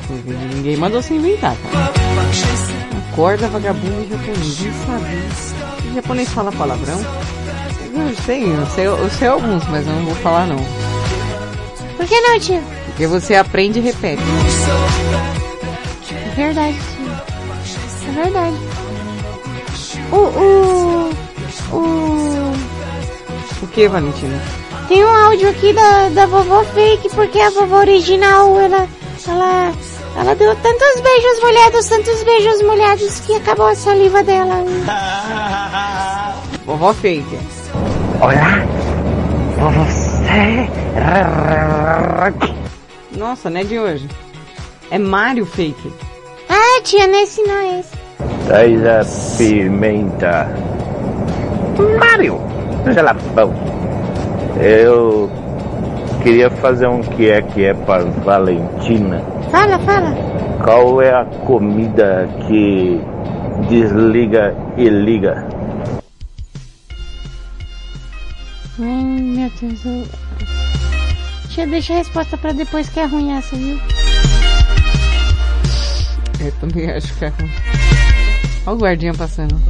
ninguém mandou se inventar, tá? Acorda vagabundo em japonês. Não sabia. Em japonês fala palavrão? Eu sei, eu sei, eu sei alguns, mas eu não vou falar não. Por que não, tia? Porque você aprende e repete. É verdade, tia. É verdade. O, o, o... O que, Valentina? Tem um áudio aqui da, da vovó fake, porque a vovó original, ela, ela, ela deu tantos beijos molhados, tantos beijos molhados, que acabou a saliva dela. Vovó fake. Olá, você. Nossa, não é de hoje. É Mario fake. Ah, tia, nesse não é esse. Traz a pimenta. Mário, seja lá bom. Eu queria fazer um que é que é para Valentina. Fala, fala. Qual é a comida que desliga e liga? Ai, meu Deus. Eu... Tia, deixa a resposta pra depois que é ruim essa, viu? Eu também acho que é ruim. Olha o guardinha passando.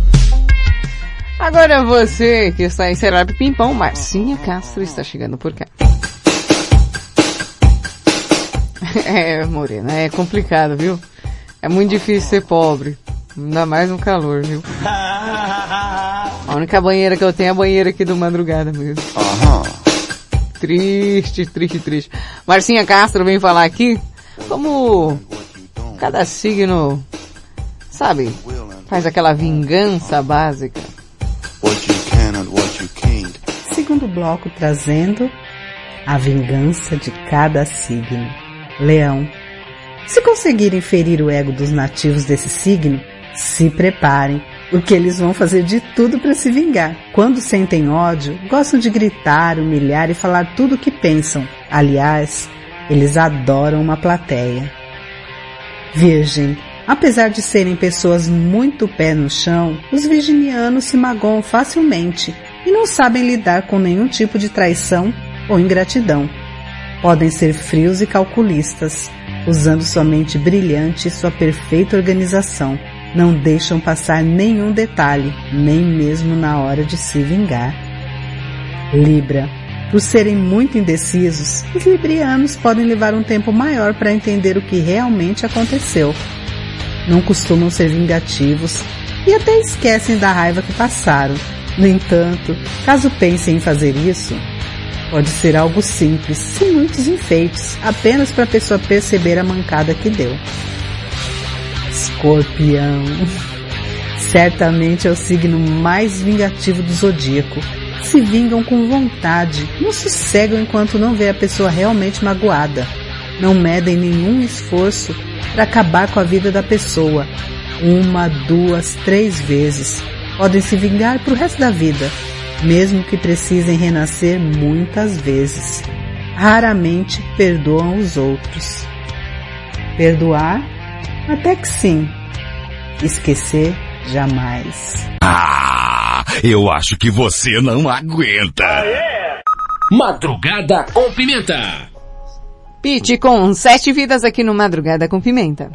Agora você que está em Serap Pimpão, Marcinha Castro está chegando por cá. É, Morena, é complicado, viu? É muito difícil ser pobre. Ainda mais no calor, viu? A única banheira que eu tenho é a banheira aqui do madrugada mesmo. Triste, triste, triste. Marcinha Castro vem falar aqui como cada signo, sabe, faz aquela vingança básica. Segundo bloco trazendo a vingança de cada signo. Leão. Se conseguirem ferir o ego dos nativos desse signo, se preparem, porque eles vão fazer de tudo para se vingar. Quando sentem ódio, gostam de gritar, humilhar e falar tudo o que pensam. Aliás, eles adoram uma plateia. Virgem. Apesar de serem pessoas muito pé no chão, os virginianos se magoam facilmente e não sabem lidar com nenhum tipo de traição ou ingratidão. Podem ser frios e calculistas, usando sua mente brilhante e sua perfeita organização. Não deixam passar nenhum detalhe, nem mesmo na hora de se vingar. Libra. Por serem muito indecisos, os librianos podem levar um tempo maior para entender o que realmente aconteceu. Não costumam ser vingativos e até esquecem da raiva que passaram. No entanto, caso pensem em fazer isso, pode ser algo simples, sem muitos enfeites, apenas para a pessoa perceber a mancada que deu. Escorpião. Certamente é o signo mais vingativo do zodíaco. Se vingam com vontade, não sossegam enquanto não vê a pessoa realmente magoada. Não medem nenhum esforço para acabar com a vida da pessoa. Uma, duas, três vezes. Podem se vingar pro resto da vida, mesmo que precisem renascer muitas vezes. Raramente perdoam os outros. Perdoar até que sim. Esquecer jamais. Ah, eu acho que você não aguenta. Madrugada com pimenta. Pete com sete vidas aqui no Madrugada com Pimenta.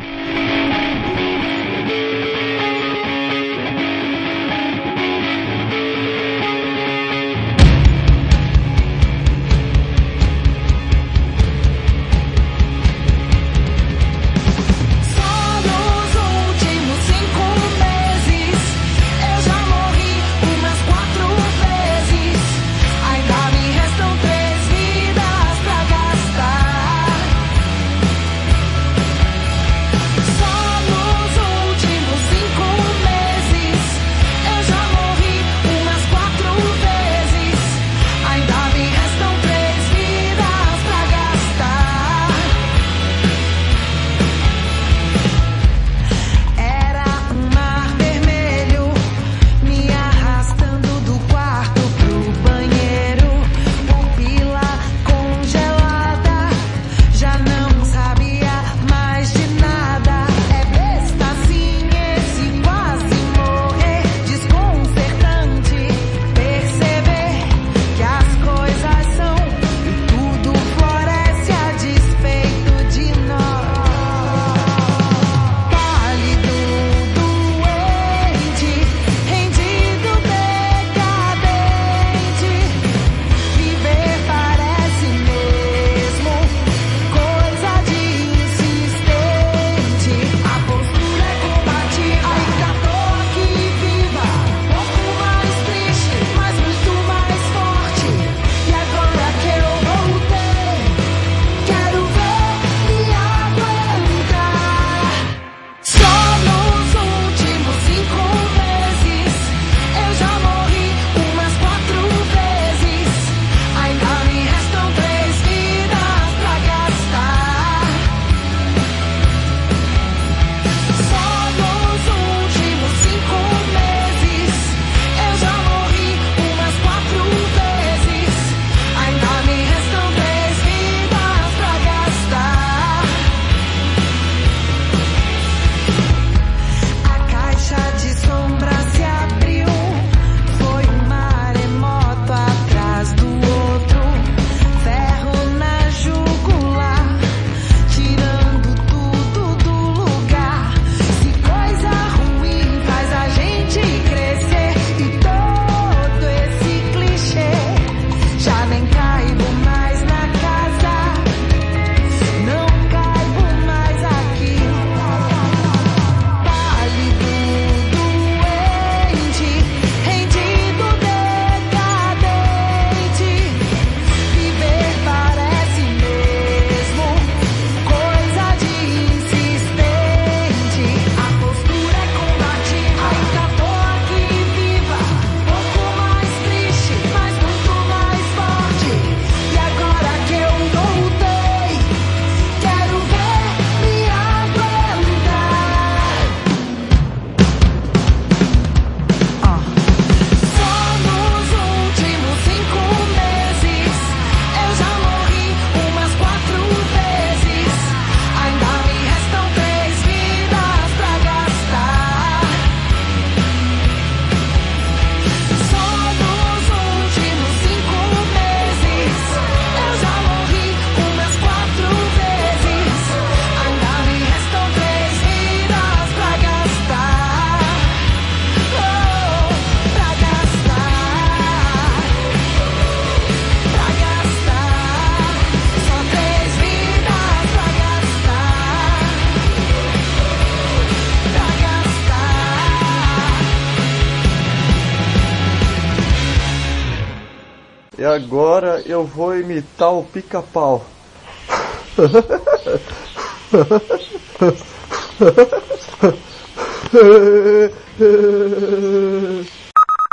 Agora eu vou imitar o pica-pau.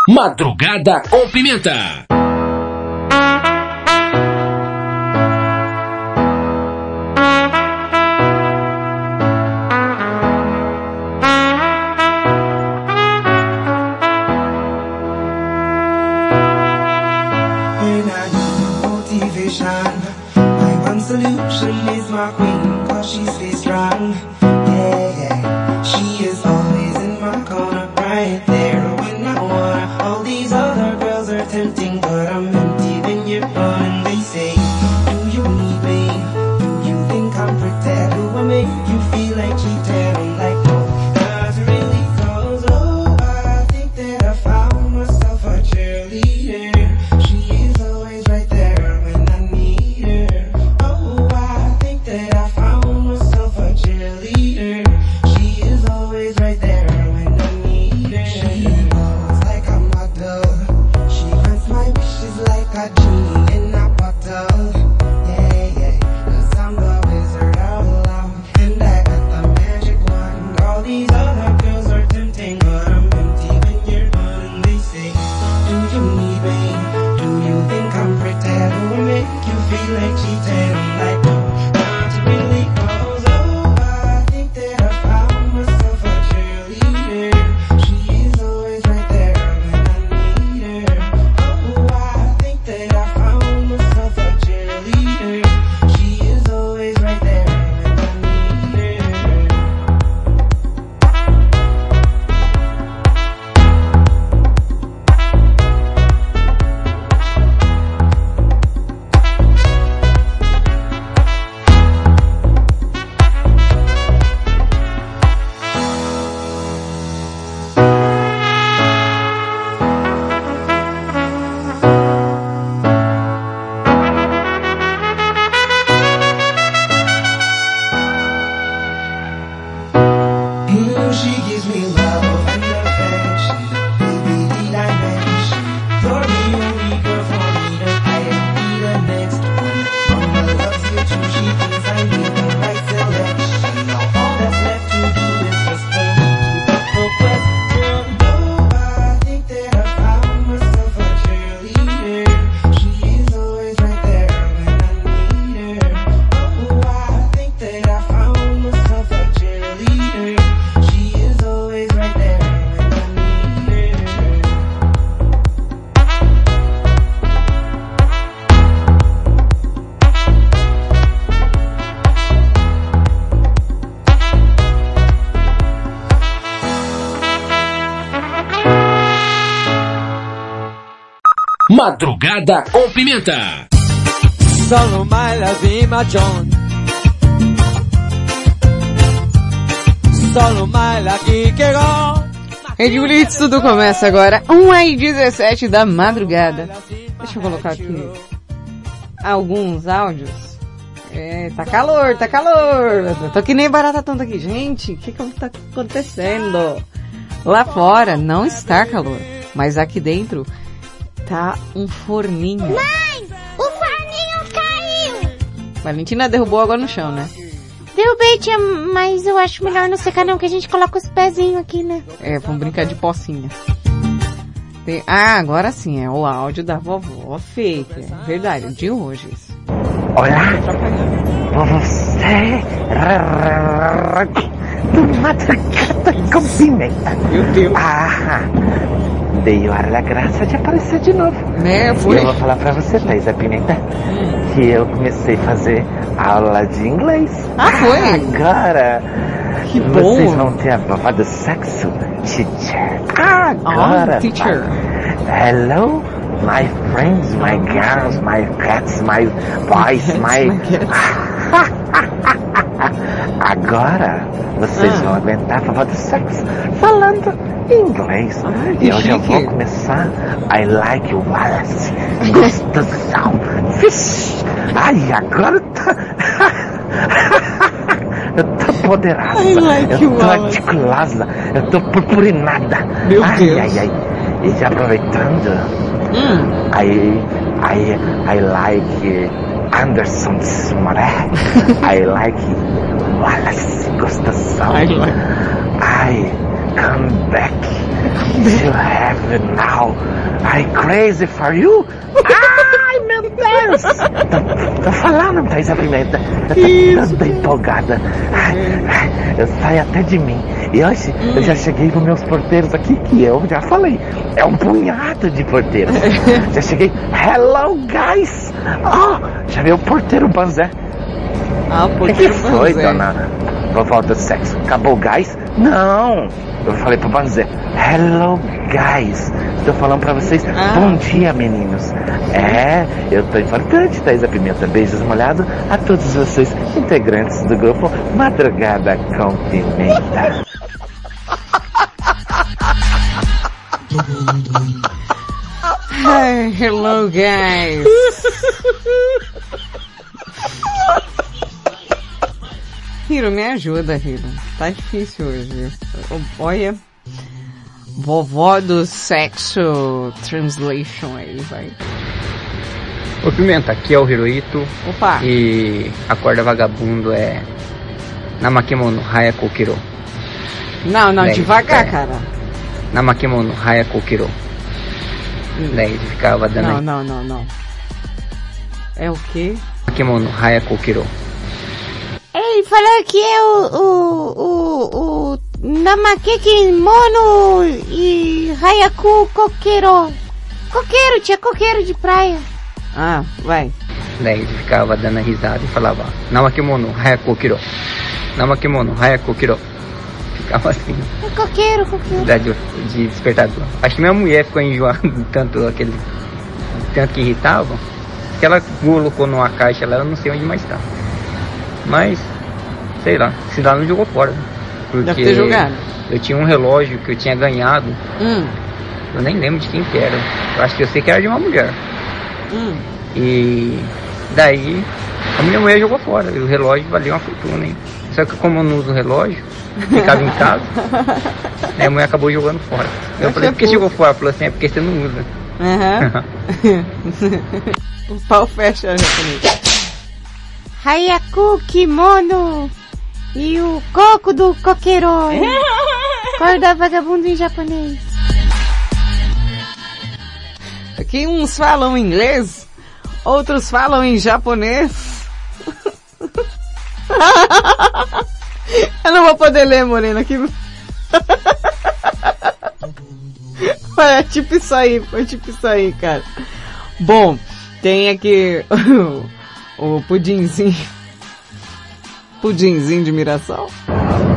Madrugada com Pimenta. Madrugada com Pimenta. Solo my love my John. Solo my lucky que. Rede Blitz, tudo começa agora, 1 e 17 da madrugada. Deixa eu colocar aqui alguns áudios. É, tá calor, tá calor. Eu tô que nem barata tonta aqui. Gente, o que que tá acontecendo? Lá fora não está calor, mas aqui dentro tá um forninho. Mãe, o forninho caiu! Valentina derrubou água no chão, né? Derrubei, tia, mas eu acho melhor não secar não, que a gente coloca os pezinhos aqui, né? É, vamos brincar de pocinha. Tem- Ah, agora sim, é o áudio da vovó fake. É verdade, de hoje isso. Olá, você do madrugada com pimenta. Meu Deus. Ah, dei hora a graça de aparecer de novo. Né, foi? E eu vou falar pra você, Thaís, a pimenta, que eu comecei a fazer aula de inglês. Ah, foi? Agora, Que vocês bom. vão ter a prova do sexo, teacher. Agora, Ah, teacher. Hello, my friends, my girls, my cats, my boys, my... Agora vocês Ah. vão aguentar a prova do sexo falando inglês. que e eu já chique. vou começar. I like Wallace. Gostosão. Vixe. Ai, agora tá... Eu tô poderosa. I like eu tô Wallace. articulada. Eu tô purpurinada. Meu ai, Deus. ai, ai. E já aproveitando. Hum. Aí, I, I like Anderson Sumaré. I like Wallace Gustafsson. I like- I come back to heaven now. I crazy for you. Ai, meu Deus! Tô, tô falando, Thaís Pimenta. Eu tô empolgada. Ai, ai, Eu saio até de mim. E hoje eu já cheguei com meus porteiros aqui, que eu já falei. É um punhado de porteiros. já cheguei. Hello, guys! Oh, já veio o porteiro Banzé. Ah, O que, que foi, Banzé. dona vovó do sexo? Acabou o gás? Não! Eu falei pro Banzé, hello guys! Estou falando pra vocês, Ah. bom dia meninos! É, eu tô importante, Thaisa Pimenta. Beijos molhados a todos vocês, integrantes do grupo Madrugada com Pimenta. Hello guys. Hiro, me ajuda, Hiro. Tá difícil hoje. Olha. Vovó do sexo translation aí, vai. Ô Pimenta, aqui é o Hirohito. Opa. E a corda vagabundo é Namakemono Haya Kokiro. Não, não, Bem, devagar, é. cara. Namakemono Haya Kokiro. Daí ele ficava dando Não, não, não, não. É o quê? Namakemono Haya Kokiro. Ele falou que é o, o, o, o Namakeke Mono e Hayaku Coqueiro. Coqueiro, tia, coqueiro de praia. Ah, vai. Daí ele ficava dando risada e falava Namakemono Haya Kokiro. Namakemono Haya Kokiro. Ficava assim. É coqueiro, coqueiro. da- de, de despertador. Acho que minha mulher ficou enjoada de tanto aquele. tanto que irritava. Que ela colocou numa caixa lá, eu não sei onde mais tá. Mas, sei lá, se lá não jogou fora. Porque Deve ter jogado. Eu tinha um relógio que eu tinha ganhado. Hum, Eu nem lembro de quem que era. Eu acho que eu sei que era de uma mulher. hum. E daí a minha mulher jogou fora. E o relógio valia uma fortuna, hein? Só que como eu não uso relógio, ficava em casa, a mulher acabou jogando fora. Eu Mas falei, é por que jogou fora? Ela falou assim, é porque você não usa. Aham. o pau fecha japonês. Hayaku Kimono e o coco do coqueiro. Corda vagabundo em japonês. Aqui uns falam inglês, outros falam em japonês. Eu não vou poder ler, Morena, aqui. É tipo isso aí, foi tipo isso aí, cara. Bom, tem aqui o, o pudinzinho. Pudinzinho de Mirassol.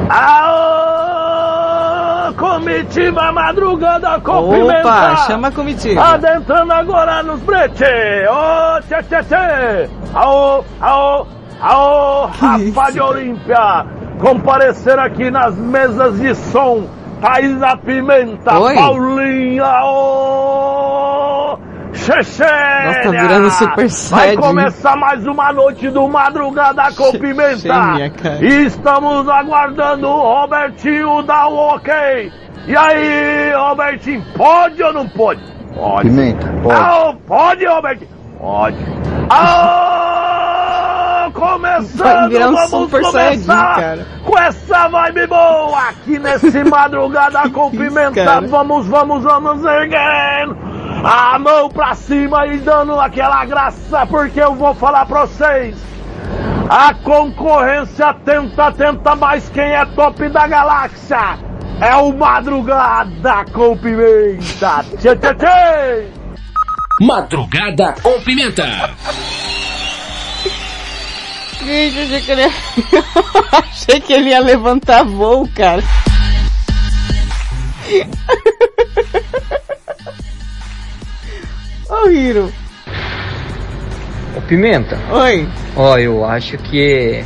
Aô, comitiva madrugada com pimenta. Opa, chama a comitiva. Adentrando agora nos brete. Ô, tchê, tchê, tchê. Aô, aô, aô, Rafa de Olímpia. Comparecer aqui nas mesas de som. Thaís da Pimenta, Oi. Paulinha, ô, Chechênia. Nossa, tá virando Super Vai Saiyajin. começar mais uma noite do Madrugada com Pimenta. Chechênia, cara. E estamos aguardando o Robertinho dar o ok. E aí, Robertinho, pode ou não pode? Pode. Pimenta, pode. Ah, pode, Robertinho? Pode. Ah, começando, um vamos Super Saiyajin, começar cara. com essa vibe boa aqui nesse Madrugada com Pimenta. cara. Vamos, vamos, vamos erguendo a mão pra cima e dando aquela graça, porque eu vou falar pra vocês. A concorrência tenta, tenta, mas quem é top da galáxia é o Madrugada com Pimenta. Tchê, tchê, tchê. Madrugada com pimenta. Gente, eu achei que ele ia... achei que ele ia levantar voo, cara. Ô, Hiro. Ô Pimenta, Oi. ó, eu acho que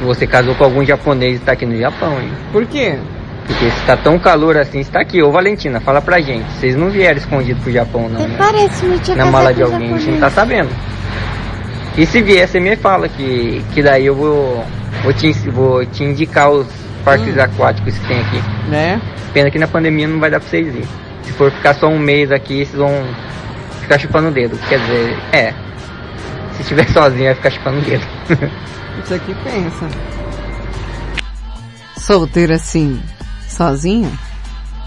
você casou com algum japonês e tá aqui no Japão, hein? Por quê? Porque se tá tão calor assim, está aqui. Ô Valentina, fala pra gente. Vocês não vieram escondidos pro Japão, não, né? Parece me tinha Na mala de alguém, a gente não tá japonês. sabendo. E se vier, você me fala que, que daí eu vou, vou, te, vou te indicar os parques aquáticos que tem aqui. Né? Pena que na pandemia não vai dar pra vocês ir. Se for ficar só um mês aqui, vocês vão ficar chupando o dedo. Quer dizer, é. Se estiver sozinho, vai ficar chupando o dedo. Isso aqui pensa. Solteiro assim, sozinho?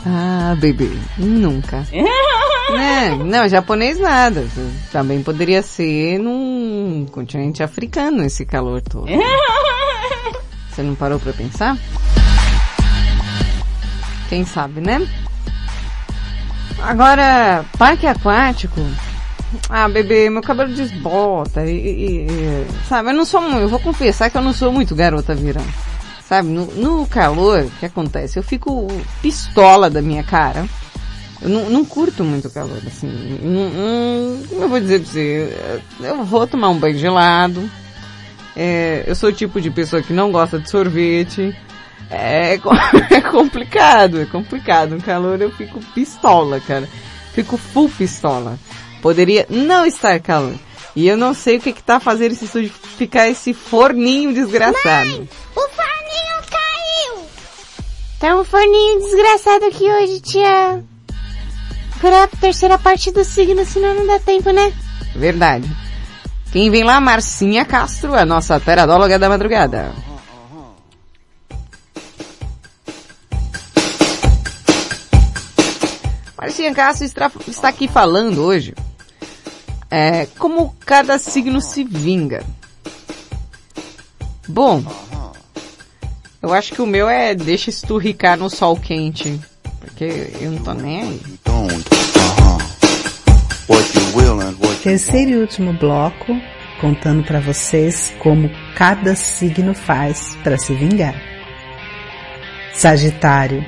Ah, bebê, nunca. né? Não, japonês nada. Também poderia ser num continente africano esse calor todo. Você não parou pra pensar? Quem sabe, né? Agora, parque aquático. Ah, bebê, meu cabelo desbota e, e- e- sabe, eu não sou, eu vou confessar que eu não sou muito garota virão. Sabe, no, no calor, o que acontece? Eu fico pistola da minha cara. Eu não, não curto muito calor, assim. Não, não- como eu vou dizer pra você? Eu vou tomar um banho gelado. É, eu sou o tipo de pessoa que não gosta de sorvete. É, é complicado, é complicado. No calor eu fico pistola, cara. Fico full pistola. Poderia não estar calor. E eu não sei o que que tá fazendo esse estúdio ficar esse forninho desgraçado. O forninho caiu! Tá um forninho desgraçado aqui hoje, tia. Agora a terceira parte do signo, senão não dá tempo, né? Verdade. Quem vem lá? Marcinha Castro, a nossa teradóloga da madrugada. Marcinha Castro está, está aqui falando hoje é, como cada signo se vinga. Bom, eu acho que o meu é deixa esturricar no sol quente, porque eu não tô nem aí. Terceiro e último bloco, contando para vocês como cada signo faz para se vingar. Sagitário.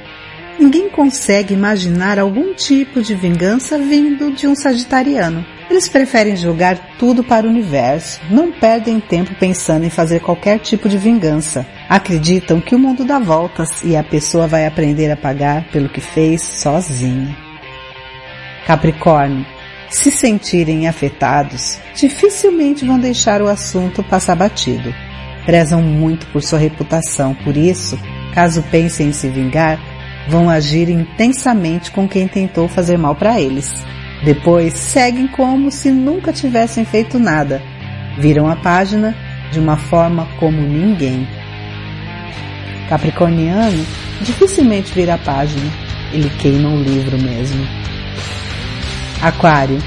Ninguém consegue imaginar algum tipo de vingança vindo de um sagitariano. Eles preferem jogar tudo para o universo, não perdem tempo pensando em fazer qualquer tipo de vingança. Acreditam que o mundo dá voltas e a pessoa vai aprender a pagar pelo que fez sozinha. Capricórnio. Se sentirem afetados, dificilmente vão deixar o assunto passar batido. Prezam muito por sua reputação, por isso, caso pensem em se vingar, vão agir intensamente com quem tentou fazer mal para eles. Depois seguem como se nunca tivessem feito nada. Viram a página de uma forma como ninguém. Capricorniano dificilmente vira a página, ele queima o livro mesmo. Aquário.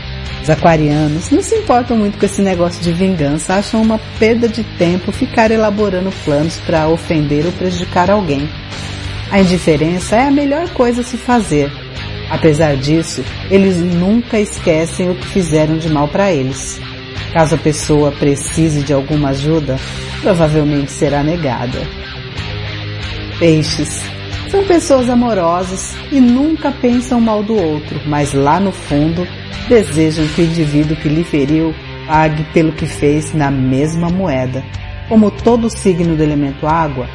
Os aquarianos não se importam muito com esse negócio de vingança, acham uma perda de tempo ficar elaborando planos para ofender ou prejudicar alguém. A indiferença é a melhor coisa a se fazer. Apesar disso, eles nunca esquecem o que fizeram de mal para eles. Caso a pessoa precise de alguma ajuda, provavelmente será negada. Peixes. São pessoas amorosas e nunca pensam mal do outro, mas lá no fundo desejam que o indivíduo que lhe feriu pague pelo que fez na mesma moeda. Como todo signo do elemento água,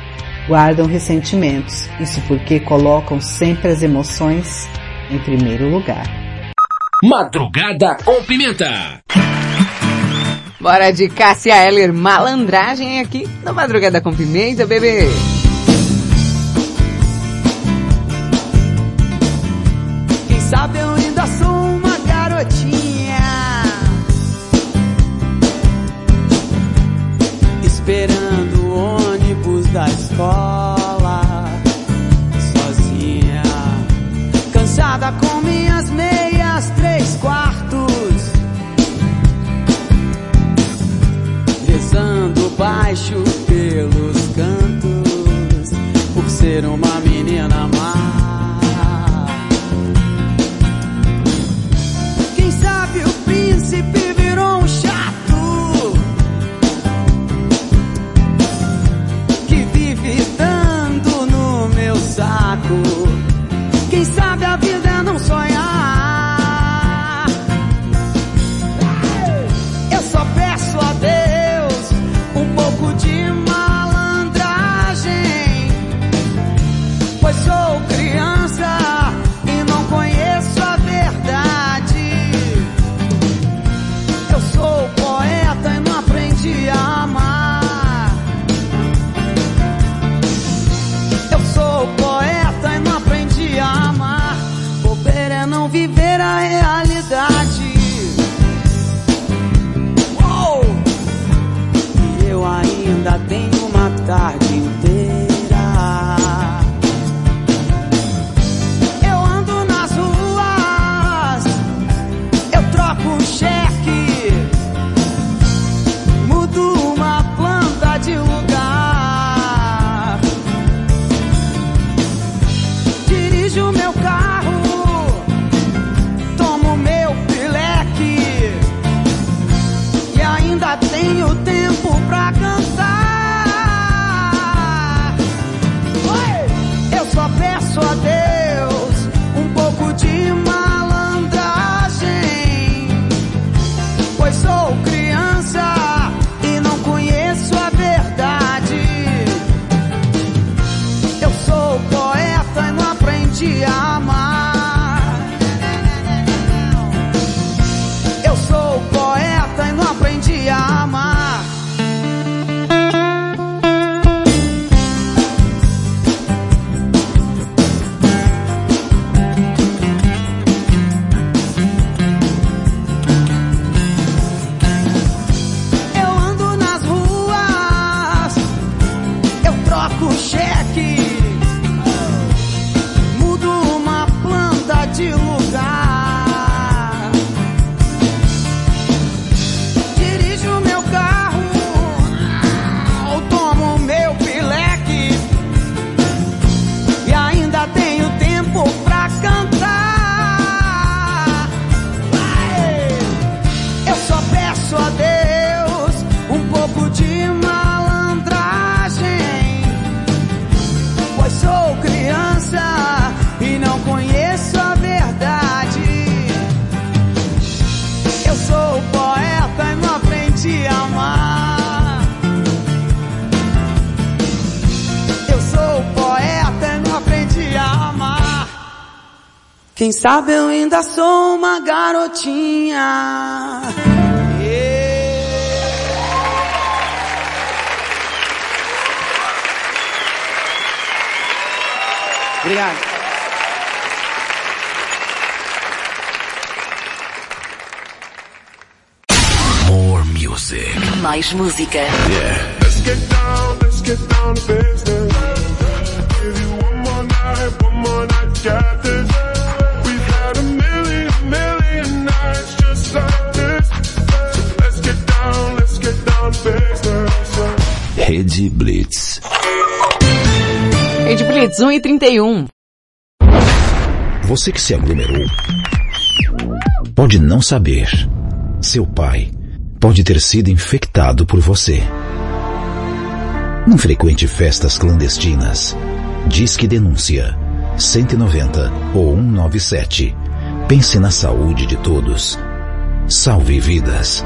guardam ressentimentos, isso porque colocam sempre as emoções em primeiro lugar. Madrugada com pimenta. Bora de Cássia Heller, malandragem aqui na Madrugada com Pimenta, bebê. Sabe eu ainda sou uma garotinha. Obrigado. More music. Mais música. Yeah. Let's get down, let's get down to business. Give you one more night, one more night, got Rede Blitz. Rede Blitz 1 e 31. Você que se aglomerou pode não saber. Seu pai pode ter sido infectado por você. Não frequente festas clandestinas. Diz que denúncia 190 ou 197. Pense na saúde de todos. Salve vidas.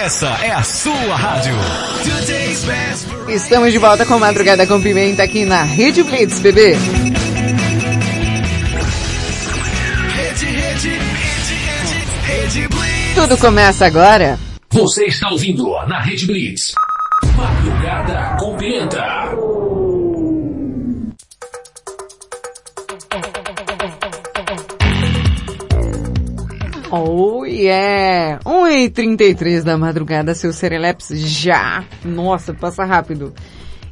Essa é a sua rádio. Estamos de volta com Madrugada com Pimenta aqui na Rede Blitz, bebê. Tudo começa agora. Você está ouvindo na Rede Blitz. Madrugada com Pimenta. Oh yeah! 1h33 da madrugada, seu Sereleps já! Nossa, passa rápido.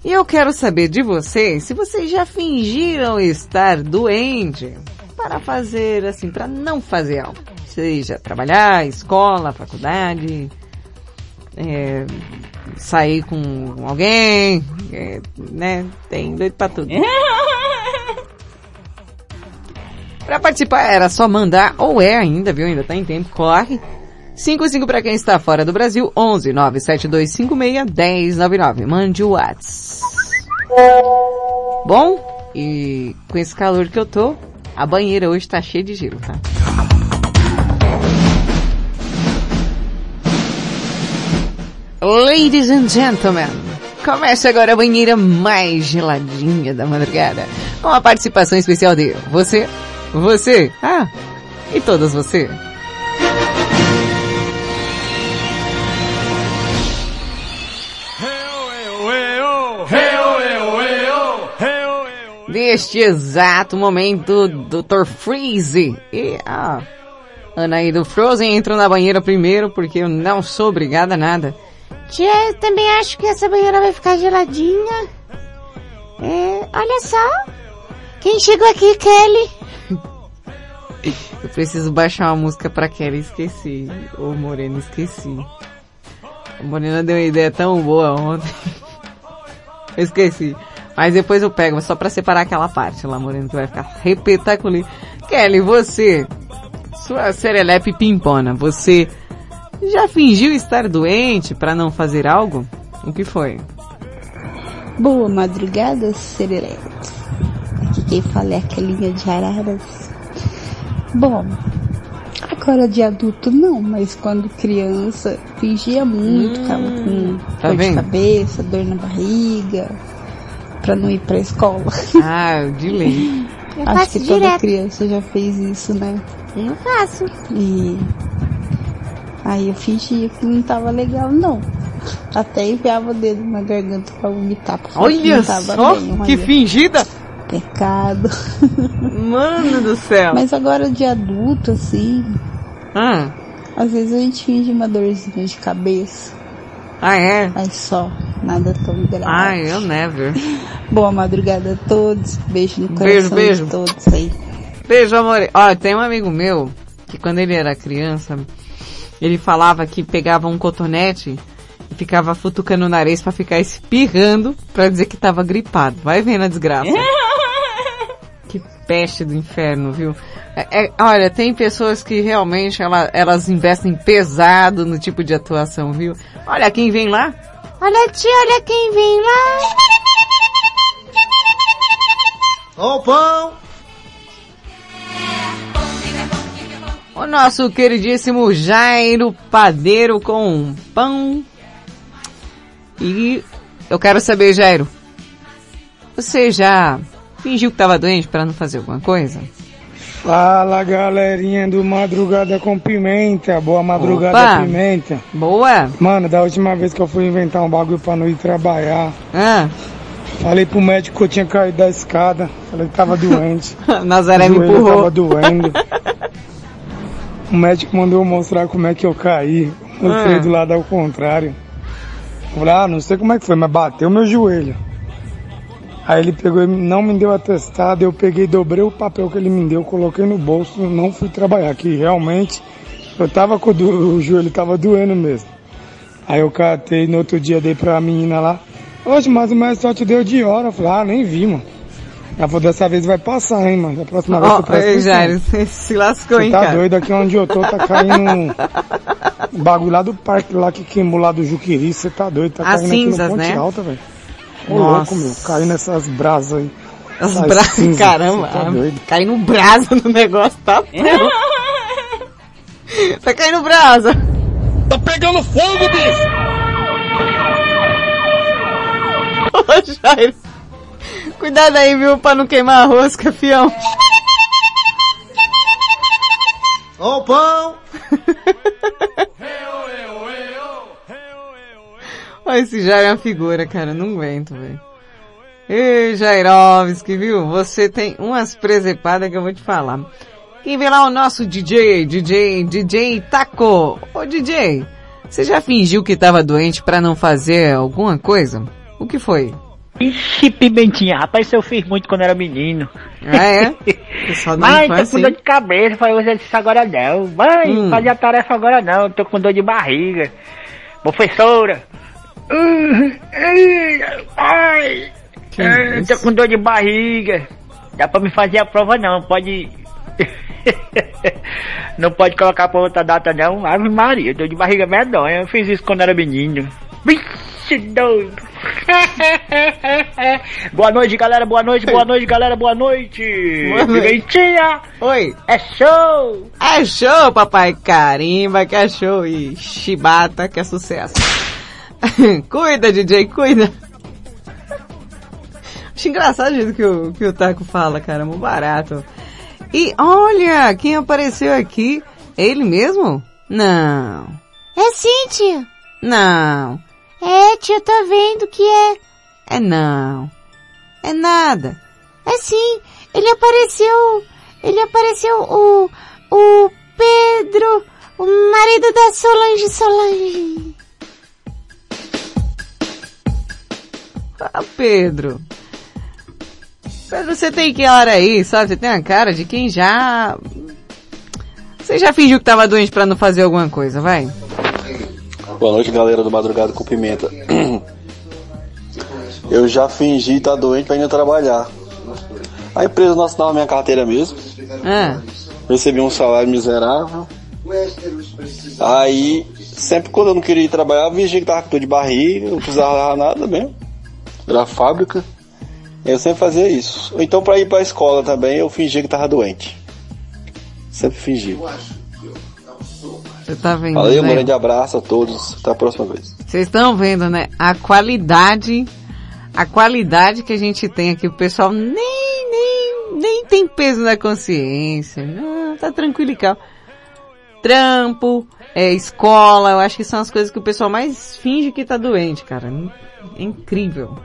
E eu quero saber de vocês se vocês já fingiram estar doente para fazer assim, para não fazer algo. Seja trabalhar, escola, faculdade, é, sair com alguém, é, né? Tem doido pra tudo. Pra participar era só mandar, ou é ainda, viu? Ainda tá em tempo, corre. 55 para quem está fora do Brasil, 11 97256 1099. Mande o Whats. Bom, e com esse calor que eu tô, A banheira hoje tá cheia de gelo, tá? Ladies and gentlemen, começa agora a banheira mais geladinha da madrugada, com a participação especial de você, você, ah, e todas você. Neste exato momento, Dr. Freeze e a Ana aí do Frozen entrou na banheira primeiro porque eu não sou obrigada a nada. Tia, eu também acho que essa banheira vai ficar geladinha. É, olha só. Quem chegou aqui, Kelly? Eu preciso baixar uma música pra Kelly, esqueci. Ô Morena, esqueci. A Morena deu uma ideia tão boa ontem. Eu esqueci. Mas depois eu pego, só pra separar aquela parte lá, Morena, que vai ficar repetacular. Kelly, você, sua serelepe pimpona, você já fingiu estar doente pra não fazer algo? O que foi? Boa madrugada, Serelepe. Aqui quem fala é a Kelinha de Araras. Bom, agora de adulto não, mas quando criança fingia muito, ficava com tá dor de vendo? cabeça, dor na barriga, pra não ir pra escola. Ah, de lei. Acho que toda direto. criança já fez isso, né? Eu faço. E aí eu fingia que não tava legal, não. Até enfiava o dedo na garganta pra vomitar. porque Olha não tava só, bem, que fingida! Pecado. Mano do céu. Mas agora de adulto, assim, Ah, às vezes a gente finge uma dorzinha de cabeça. ah é? Mas só, nada tão grave. Ai, eu never. Boa madrugada a todos. Beijo no Beijo, coração beijo. de todos aí. Beijo, amor. Ó, tem um amigo meu que quando ele era criança, ele falava que pegava um cotonete e ficava futucando o nariz pra ficar espirrando pra dizer que tava gripado. Vai vendo a desgraça. peste do inferno, viu? É- é- olha, tem pessoas que realmente ela- elas investem pesado no tipo de atuação, viu? Olha quem vem lá. Olha tia, olha quem vem lá. Ô pão! O nosso queridíssimo Jairo Padeiro com pão. E eu quero saber, Jairo, você já fingiu que estava doente para não fazer alguma coisa? Fala galerinha do Madrugada com Pimenta, boa madrugada Opa. Pimenta. Boa! Mano, da última vez que eu fui inventar um bagulho pra não ir trabalhar, Ah, falei pro médico que eu tinha caído da escada, falei que tava doente. Nazaré me empurrou. tava doendo. O médico mandou eu mostrar como é que eu caí. Eu Ah. fui do lado ao contrário. Eu falei, ah, não sei como é que foi, mas bateu meu joelho. Aí ele pegou e não me deu atestado, eu peguei, dobrei o papel que ele me deu, coloquei no bolso não fui trabalhar, que realmente eu tava com o, do- o joelho tava doendo mesmo. Aí eu catei, no outro dia dei pra menina lá, hoje, mas o médico só te deu de hora. Eu falei, ah, nem vi, mano. Ela falou, dessa vez vai passar, hein, mano. Da próxima vez Ó, você presta. Jairo, você se lascou, Você hein, tá cara? doido, aqui onde eu tô tá caindo um bagulho lá do parque lá que queimou lá do Juquiri, você tá doido, tá As caindo aqui cinzas, no Ponte né? Alta, velho. Ô Nossa. louco, meu, caindo essas brasas aí. As As brasas, cinzas, caramba, tá doido. caindo brasa no negócio, tá? tá caindo brasa. Tá pegando fogo, bicho! Ô, Jairo. Cuidado aí, viu, pra não queimar a rosca, fião. Ô, pão! Ó, esse Jairo é uma figura, cara, não aguento, velho. Ei, Jairovski, viu? Você tem umas presepadas que eu vou te falar. Quem vê lá o nosso DJ, DJ, DJ Taco. Ô, DJ, você já fingiu que tava doente pra não fazer alguma coisa? O que foi? Ixi, pimentinha, rapaz, isso eu fiz muito quando era menino. Ah, é? Mãe, tô com dor de cabeça, falei, fazer isso agora não. Mãe, Hum. fazer a tarefa agora não, tô com dor de barriga. Professora. Ai, Que tô com dor de barriga. Dá pra me fazer a prova não, pode... não pode colocar pra outra data não. Ave Maria, dor de barriga medonha. Eu fiz isso quando era menino. Vixe, doido. boa noite, galera. Boa noite, boa noite, galera. Boa noite. Pimentinha. Oi. É show. É show, papai. Carimba, que é show. E chibata, que é sucesso. cuida, DJ, cuida. Acho engraçado o jeito que o, que o Taco fala, cara. Muito barato. E olha, quem apareceu aqui, é ele mesmo? Não. É sim, tio. Não. É, tio, tô vendo que é. É não. É nada. É sim. Ele apareceu. Ele apareceu o. O Pedro. O marido da Solange Solange. Ah, Pedro. Pedro, você tem que hora aí, sabe? Você tem a cara de quem já... Você já fingiu que tava doente pra não fazer alguma coisa, vai? Boa noite, galera do Madrugada com Pimenta. Eu já fingi estar doente pra ir trabalhar. A empresa não assinava minha carteira mesmo. Ah. Recebi um salário miserável. Aí, sempre quando eu não queria ir trabalhar, eu fingi que tava com dor de barriga, não precisava nada mesmo. Era fábrica. Eu sempre fazia isso. Ou então pra ir pra escola também, eu fingia que tava doente. Sempre fingi. Você tá vendo, Valeu, um né? grande abraço a todos. Até a próxima vez. Vocês estão vendo, né? A qualidade, a qualidade que a gente tem aqui, o pessoal nem, nem, nem tem peso na consciência. Não, tá tranquilo e calmo. Trampo, é, escola, eu acho que são as coisas que o pessoal mais finge que tá doente, cara. É incrível.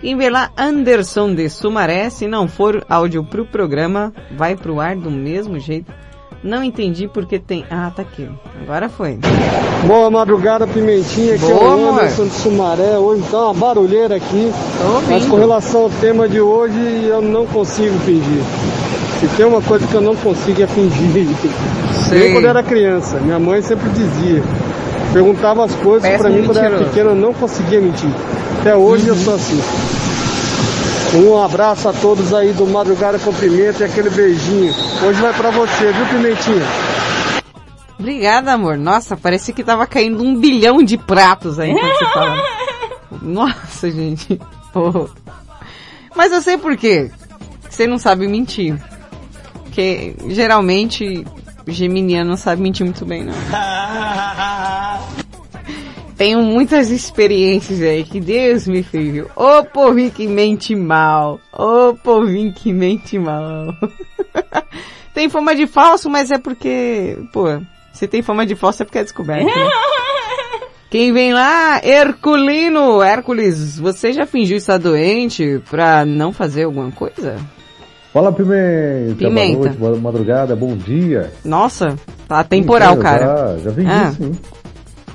Quem vê lá, Anderson de Sumaré, se não for áudio pro programa, vai pro ar do mesmo jeito. Não entendi porque tem... Ah, tá aqui. Agora foi. Boa madrugada, Pimentinha, aqui é Boa, o amor. Anderson de Sumaré. Hoje tá uma barulheira aqui. Mas com relação ao tema de hoje, eu não consigo fingir. Se tem uma coisa que eu não consigo é fingir. Sei. Nem quando eu era criança. Minha mãe sempre dizia. Perguntava as coisas pra mim quando eu era pequeno, eu não conseguia mentir. Até hoje eu sou assim. Um abraço a todos aí do Madrugada com Pimenta e aquele beijinho. Hoje vai pra você, viu, Pimentinha? Obrigada, amor. Nossa, parecia que tava caindo um bilhão de pratos aí quando você falava. Nossa, gente. Pô. Mas eu sei por quê. Você não sabe mentir. Porque geralmente o geminiano não sabe mentir muito bem, não. Tenho muitas experiências aí que Deus me fez, viu? Ô povinho que mente mal. Ô povinho que mente mal. tem fama de falso, mas é porque, pô, você tem fama de falso é porque é descoberto. Né? Quem vem lá? Herculino. Hércules, você já fingiu estar doente pra não fazer alguma coisa? Fala Pimenta, Pimenta. boa noite, boa madrugada, bom dia. Nossa, tá temporal, cara. Já, já fingi Ah. sim.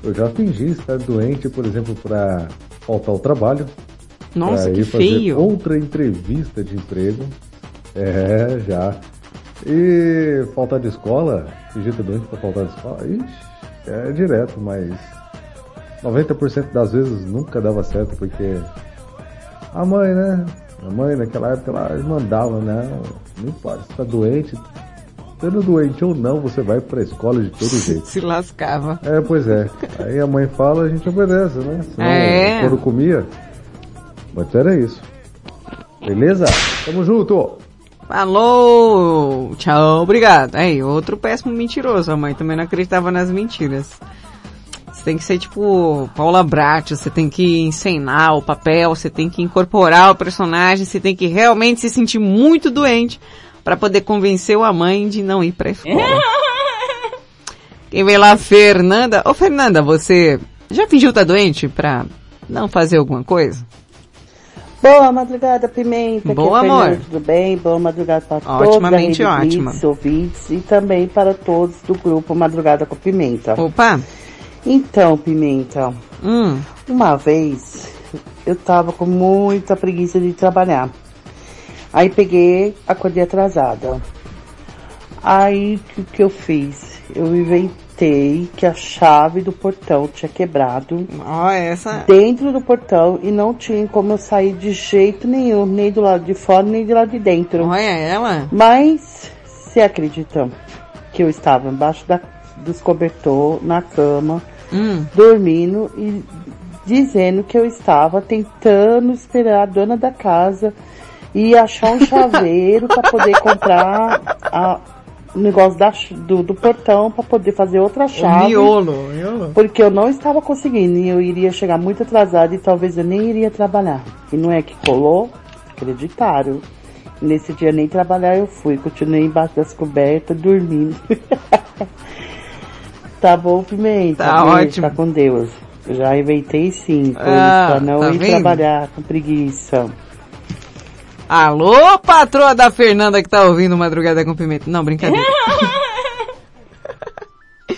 Eu já fingi estar doente, por exemplo, para faltar ao trabalho. Nossa, que ir fazer feio. outra entrevista de emprego. É, já. E faltar de escola, fingir estar doente para faltar de escola, ixi, é direto, mas 90% das vezes nunca dava certo, porque a mãe, né? A mãe naquela época ela mandava, não, não importa, você tá doente, sendo doente ou não, você vai pra escola de todo jeito. Se lascava. É, pois é. Aí a mãe fala, a gente obedece, né? Senão, É. quando comia. Mas era isso. Beleza? Tamo junto! Falou! Tchau, obrigado. Aí, outro péssimo mentiroso. A mãe também não acreditava nas mentiras. Você tem que ser tipo Paula Brat, você tem que encenar o papel, você tem que incorporar o personagem, você tem que realmente se sentir muito doente para poder convencer a mãe de não ir pra escola. Quem vem lá, Fernanda. Ô Fernanda, você já fingiu estar doente pra não fazer alguma coisa? Boa madrugada, Pimenta. Boa, Aqui é amor. Fernanda, Tudo bem? Boa madrugada para todos Otimamente da Rede ótima. Blitz, ouvintes e também para todos do grupo Madrugada com Pimenta. Opa! Então, Pimenta, Hum. uma vez eu tava com muita preguiça de trabalhar. Aí peguei, acordei atrasada. Aí o que, que eu fiz? Eu inventei que a chave do portão tinha quebrado. Ó, essa. Dentro do portão e não tinha como eu sair de jeito nenhum, nem do lado de fora, nem do lado de dentro. Olha ela. Mas, se acreditam que eu estava embaixo da, dos cobertor, na cama, Hum. dormindo e dizendo que eu estava tentando esperar a dona da casa e achar um chaveiro para poder comprar a, o negócio da, do, do portão para poder fazer outra chave. miolo, miolo. Porque eu não estava conseguindo e eu iria chegar muito atrasada e talvez eu nem iria trabalhar. E não é que colou? Acreditaram. Nesse dia nem trabalhar eu fui, continuei embaixo das cobertas, dormindo. tá bom, Pimenta? Tá Beijo, ótimo. Tá com Deus. Já inventei cinco Ah, pra não tá ir vendo? trabalhar com preguiça. Alô, patroa da Fernanda que tá ouvindo Madrugada com Pimenta. Não, brincadeira.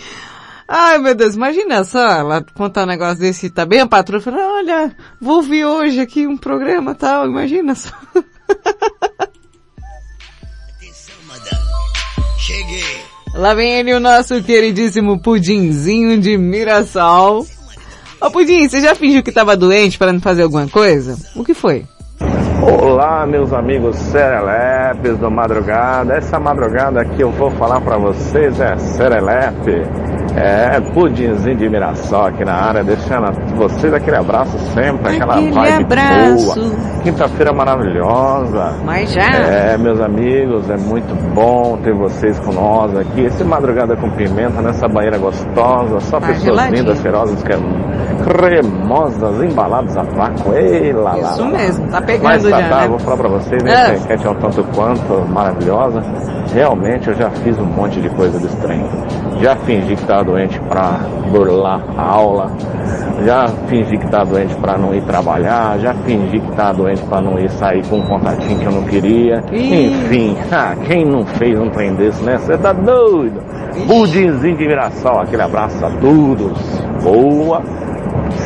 Ai, meu Deus, imagina só, ela contar um negócio desse, tá bem a patroa fala, olha, vou ouvir hoje aqui um programa tal, imagina só. Cheguei. Lá vem ele, o nosso queridíssimo Pudinzinho de Mirassol. Ô Pudim, você já fingiu que tava doente para não fazer alguma coisa? O que foi? Olá, meus amigos serelepes do Madrugada. Essa madrugada que eu vou falar pra vocês é serelepe. É pudinzinho de Mirassol aqui na área, deixando vocês aquele abraço sempre, aquela Aquele vibe abraço. boa. Quinta-feira maravilhosa. Mas já. É, meus amigos, é muito bom ter vocês com nós aqui. Esse Madrugada com Pimenta nessa banheira gostosa, só pessoas geladinho. lindas, cheirosas, que- cremosas, embaladas a vácuo. Ei, lá, lá, Isso lá. mesmo, tá Mas pegando tá, já, tá, né? vou falar pra vocês, né? Essa enquete é um tanto quanto maravilhosa. Realmente eu já fiz um monte de coisa desse trem. Já fingi que tava doente pra burlar a aula. Já fingi que tava doente pra não ir trabalhar. Já fingi que tava doente pra não ir sair com um contatinho que eu não queria. Ih. Enfim, ah, quem não fez um trem desse, né? Você tá doido? Pudinzinho de Mirassol, aquele abraço a todos. Boa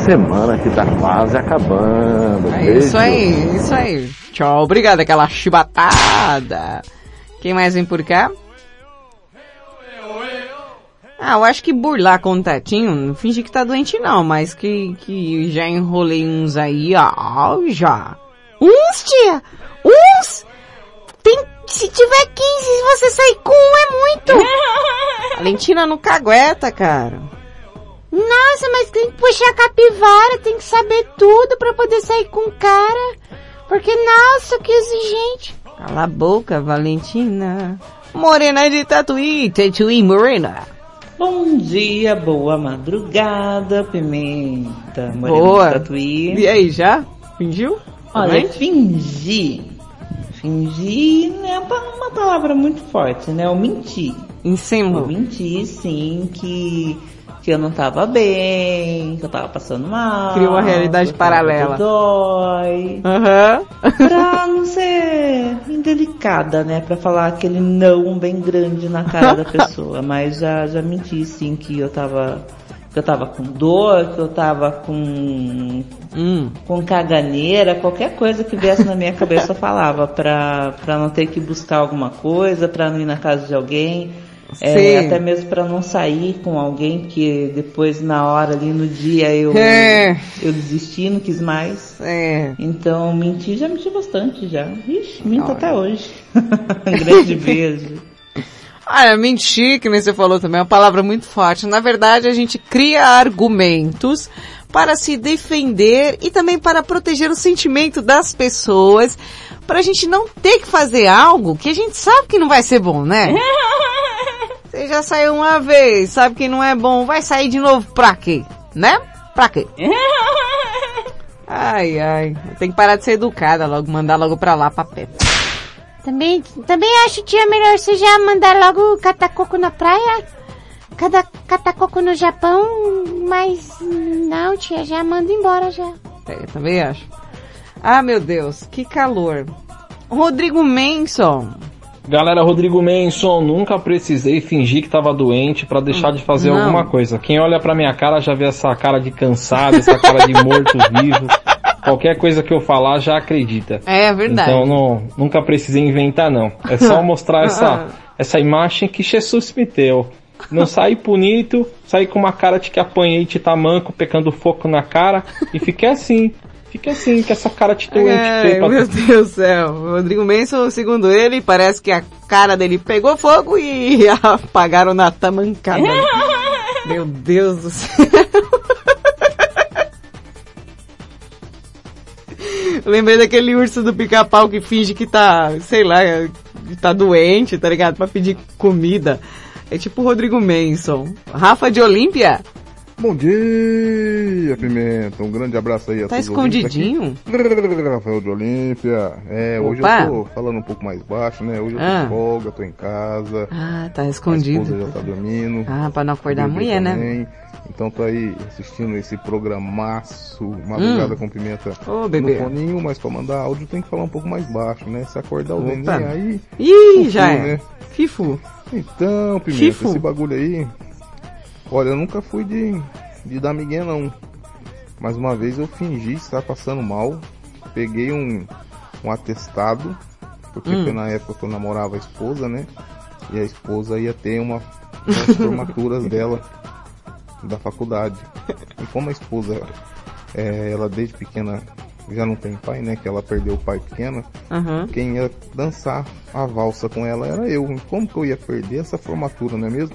semana que tá quase acabando. É isso aí, isso aí. Tchau, obrigado, aquela chibatada. Quem mais vem por cá? Ah, eu acho que burlar contatinho, não fingi que tá doente não, mas que, que já enrolei uns aí, ó, já. Uns, tia? Uns? Tem, se tiver 15, se você sair com um é muito. Valentina não cagueta, cara. Nossa, mas tem que puxar a capivara, tem que saber tudo pra poder sair com o cara. Porque, nossa, que exigente. Cala a boca, Valentina. Morena de Tatuí, Tatuí Morena. Bom dia, boa madrugada, Pimenta. Boa. Tatuí. E aí, já? Fingiu? Olha, Também? fingir. É uma, palavra muito forte, né? Eu menti. Ensino. Eu menti, sim, que, que eu não tava bem, que eu tava passando mal. Criou uma realidade paralela. Dói. Aham. Pra não ser indelicada, né? Pra falar aquele não bem grande na cara da pessoa. Mas já, já menti, sim, que eu tava, que eu tava com dor, que eu tava com, Hum. com caganeira, qualquer coisa que viesse na minha cabeça eu falava pra, pra não ter que buscar alguma coisa, pra não ir na casa de alguém. É, até mesmo pra não sair com alguém que depois na hora ali no dia eu, É. eu desisti, não quis mais. É. Então menti, já menti bastante já. Ixi, minto até hoje. um grande beijo. Olha, mentir, que nem você falou também, é uma palavra muito forte. Na verdade, a gente cria argumentos para se defender e também para proteger o sentimento das pessoas, para a gente não ter que fazer algo que a gente sabe que não vai ser bom, né? Já saiu uma vez, sabe que não é bom, vai sair de novo pra quê? Né? Pra quê? Ai, ai. Tem que parar de ser educada logo, mandar logo pra lá, pra pé. Também, também acho, tia, melhor você já mandar logo catar coco na praia. Cada catar coco no Japão, mas não, tia, já manda embora já. É, também acho. Ah, meu Deus, que calor. Rodrigo Manson. Galera, Rodrigo Manson, nunca precisei fingir que tava doente pra deixar de fazer Não. alguma coisa. Quem olha pra minha cara já vê essa cara de cansado, essa cara de morto-vivo. Qualquer coisa que eu falar já acredita. É verdade. Então não, nunca precisei inventar não. É só mostrar essa, essa imagem que Jesus me deu. Não sair bonito, sair com uma cara de que apanhei de tamanco, pecando fogo na cara e fiquei assim. Fique assim, com essa cara feia pra- meu Deus do céu. O Rodrigo Manson, segundo ele, parece que a cara dele pegou fogo e apagaram na tamancada. meu Deus do céu. Lembrei daquele urso do pica-pau que finge que tá, sei lá, tá doente, tá ligado? Pra pedir comida. É tipo o Rodrigo Manson. Rafa de Olímpia? Bom dia, Pimenta. Um grande abraço aí a Tá todos os ouvintes escondidinho? Rafael de Olímpia. É, hoje Opa. eu tô falando um pouco mais baixo, né? Hoje eu tô Ah. folga, tô em casa. Ah, tá A escondido. esposa já tá dormindo. Ah, pra não acordar a mulher, né? Então tô aí assistindo esse programaço, Madrugada Hum. com Pimenta Ô, bebê. no foninho, mas pra mandar áudio tem que falar um pouco mais baixo, né? Se acordar o neném aí... Ih, fufu, já é. né? Fifu. Então, Pimenta, Fifo. esse bagulho aí... Olha, eu nunca fui de, de dar migué, não. Mas uma vez eu fingi estar passando mal. Peguei um, um atestado. Porque Hum. na época que eu namorava a esposa, né? E a esposa ia ter uma das formaturas dela da faculdade. E como a esposa, é, ela desde pequena já não tem pai, né? Que ela perdeu o pai pequena. Aham. Quem ia dançar a valsa com ela era eu. Como que eu ia perder essa formatura, não é mesmo?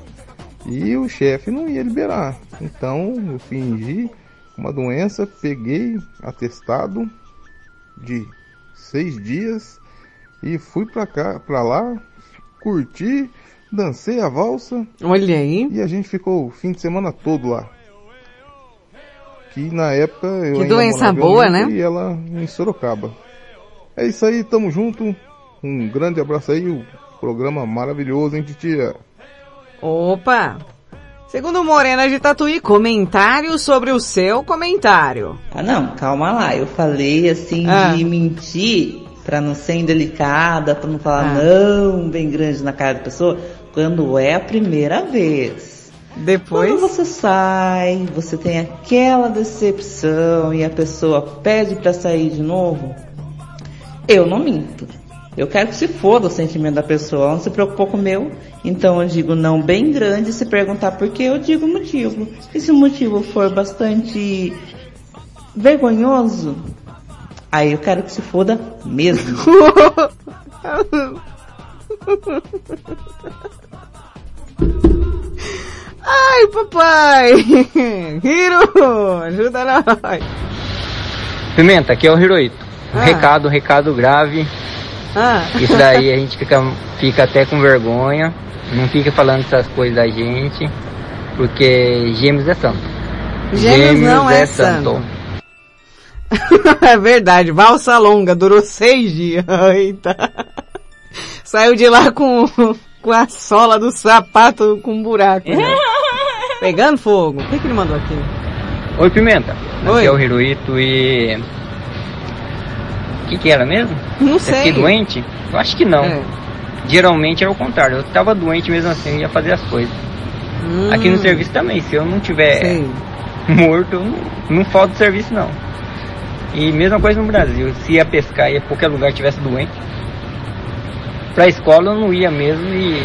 E o chefe não ia liberar. Então eu fingi uma doença, peguei atestado de seis dias e fui pra cá, pra lá, curti, dancei a valsa. Olha aí. E a gente ficou o fim de semana todo lá. Que na época eu Que doença boa, né? E ela em Sorocaba. É isso aí, tamo junto. Um grande abraço aí, o programa maravilhoso, hein, titia? Opa! Segundo Morena de Tatuí, comentário sobre o seu comentário. Ah não, calma lá. Eu falei assim Ah. de mentir pra não ser indelicada, pra não falar Ah. não bem grande na cara da pessoa, quando é a primeira vez. Depois. Quando você sai, você tem aquela decepção e a pessoa pede pra sair de novo, eu não minto. Eu quero que se foda o sentimento da pessoa, ela não se preocupou com o meu. Então eu digo não bem grande, se perguntar por quê, eu digo o motivo. E se o motivo for bastante vergonhoso, aí eu quero que se foda mesmo. Ai, papai! Hiro, ajuda nós! Pimenta, aqui é o Hiroito. Um Ah. recado, recado grave. Ah. Isso daí a gente fica, fica até com vergonha. Não fica falando essas coisas da gente. Porque gêmeos é santo. Gêmeos não é é verdade, valsa longa, durou seis dias. Eita. Saiu de lá com, com a sola do sapato com um buraco. né? Pegando fogo. O que, que ele mandou aqui? Oi, Pimenta. Oi. Aqui é o Hiroito e... O que que era mesmo? Não Eu sei. fiquei doente? Eu acho que não. É. Geralmente é o contrário. Eu tava doente mesmo assim, eu ia fazer as coisas. Hum. Aqui no serviço também, se eu não tiver Sei. morto, eu não, não falta serviço não. E mesma coisa no Brasil, se ia pescar e qualquer lugar tivesse doente. Pra escola eu não ia mesmo e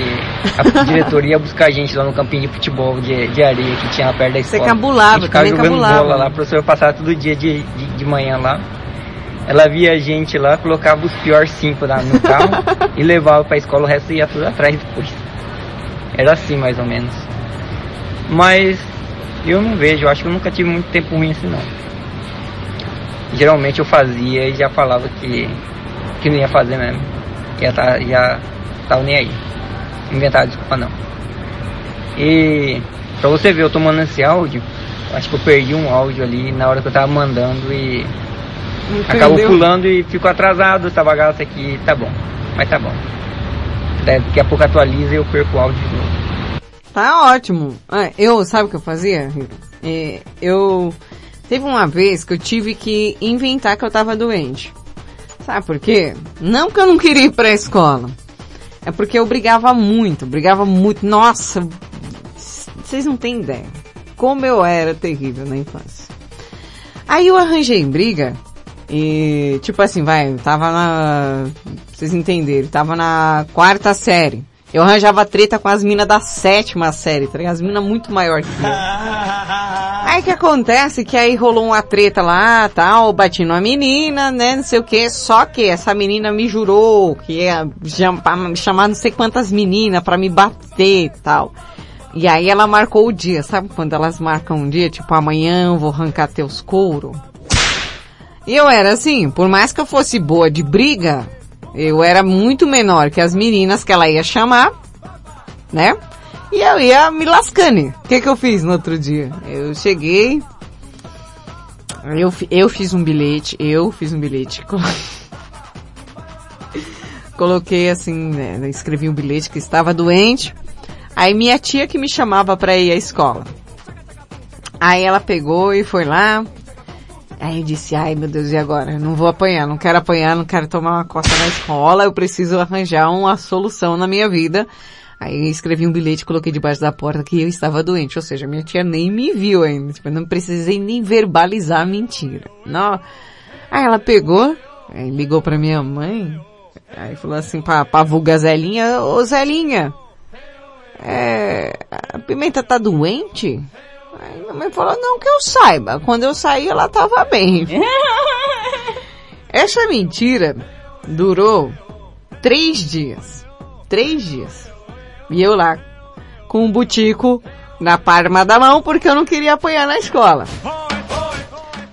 a diretoria ia buscar a gente lá no campinho de futebol de, de areia que tinha perto da Você escola. cabulava, a gente ficava jogando cabulava. bola lá, a professora passava todo dia de, de, de manhã lá. Ela via a gente lá, colocava os piores cinco lá no carro e levava pra escola, o resto ia tudo atrás depois. Era assim mais ou menos. Mas eu não vejo, eu acho que eu nunca tive muito tempo ruim assim não. Geralmente eu fazia e já falava que, que não ia fazer mesmo. Já, tá, já tava nem aí. Inventava desculpa não. E pra você ver, eu tô mandando esse áudio, acho que eu perdi um áudio ali na hora que eu tava mandando e acabou Perdeu. pulando e ficou atrasado essa bagaça aqui, tá bom. Mas tá bom. Daqui a pouco atualiza e eu perco o áudio de novo. Tá ótimo. Ah, eu, sabe o que eu fazia? É, eu, teve uma vez que eu tive que inventar que eu tava doente. Sabe por quê? Não que eu não queria ir pra escola. É porque eu brigava muito, brigava muito. Nossa, vocês não têm ideia. Como eu era terrível na infância. Aí eu arranjei briga e, tipo assim, vai, eu tava na, vocês entenderem, tava na quarta série. Eu arranjava treta com as minas da sétima série, tá ligado? As minas muito maior que eu. Aí que acontece que aí rolou uma treta lá, tal, bati numa menina, né, não sei o que, só que essa menina me jurou que ia chamar não sei quantas meninas pra me bater e tal. E aí ela marcou o dia, sabe quando elas marcam um dia, tipo amanhã eu vou arrancar teus couro? Eu era assim, por mais que eu fosse boa de briga, eu era muito menor que as meninas que ela ia chamar, né? E eu ia me lascando. O que que eu fiz no outro dia? Eu cheguei, eu, eu fiz um bilhete, eu fiz um bilhete. colo- Coloquei assim, né, escrevi um bilhete que estava doente. Aí minha tia que me chamava para ir à escola. Aí ela pegou e foi lá. Aí eu disse, ai meu Deus, e agora? Não vou apanhar, não quero apanhar, não quero tomar uma costa na escola, eu preciso arranjar uma solução na minha vida. Aí escrevi um bilhete, coloquei debaixo da porta que eu estava doente, ou seja, minha tia nem me viu ainda, tipo, não precisei nem verbalizar a mentira. Não. Aí ela pegou, aí ligou pra minha mãe, aí falou assim pra, pra vulga Zelinha, ô Zelinha, é, a Pimenta tá doente? Aí minha mãe falou, não que eu saiba. Quando eu saí, ela tava bem. Essa mentira durou três dias. Três dias. E eu lá, com um butico na palma da mão, porque eu não queria apanhar na escola.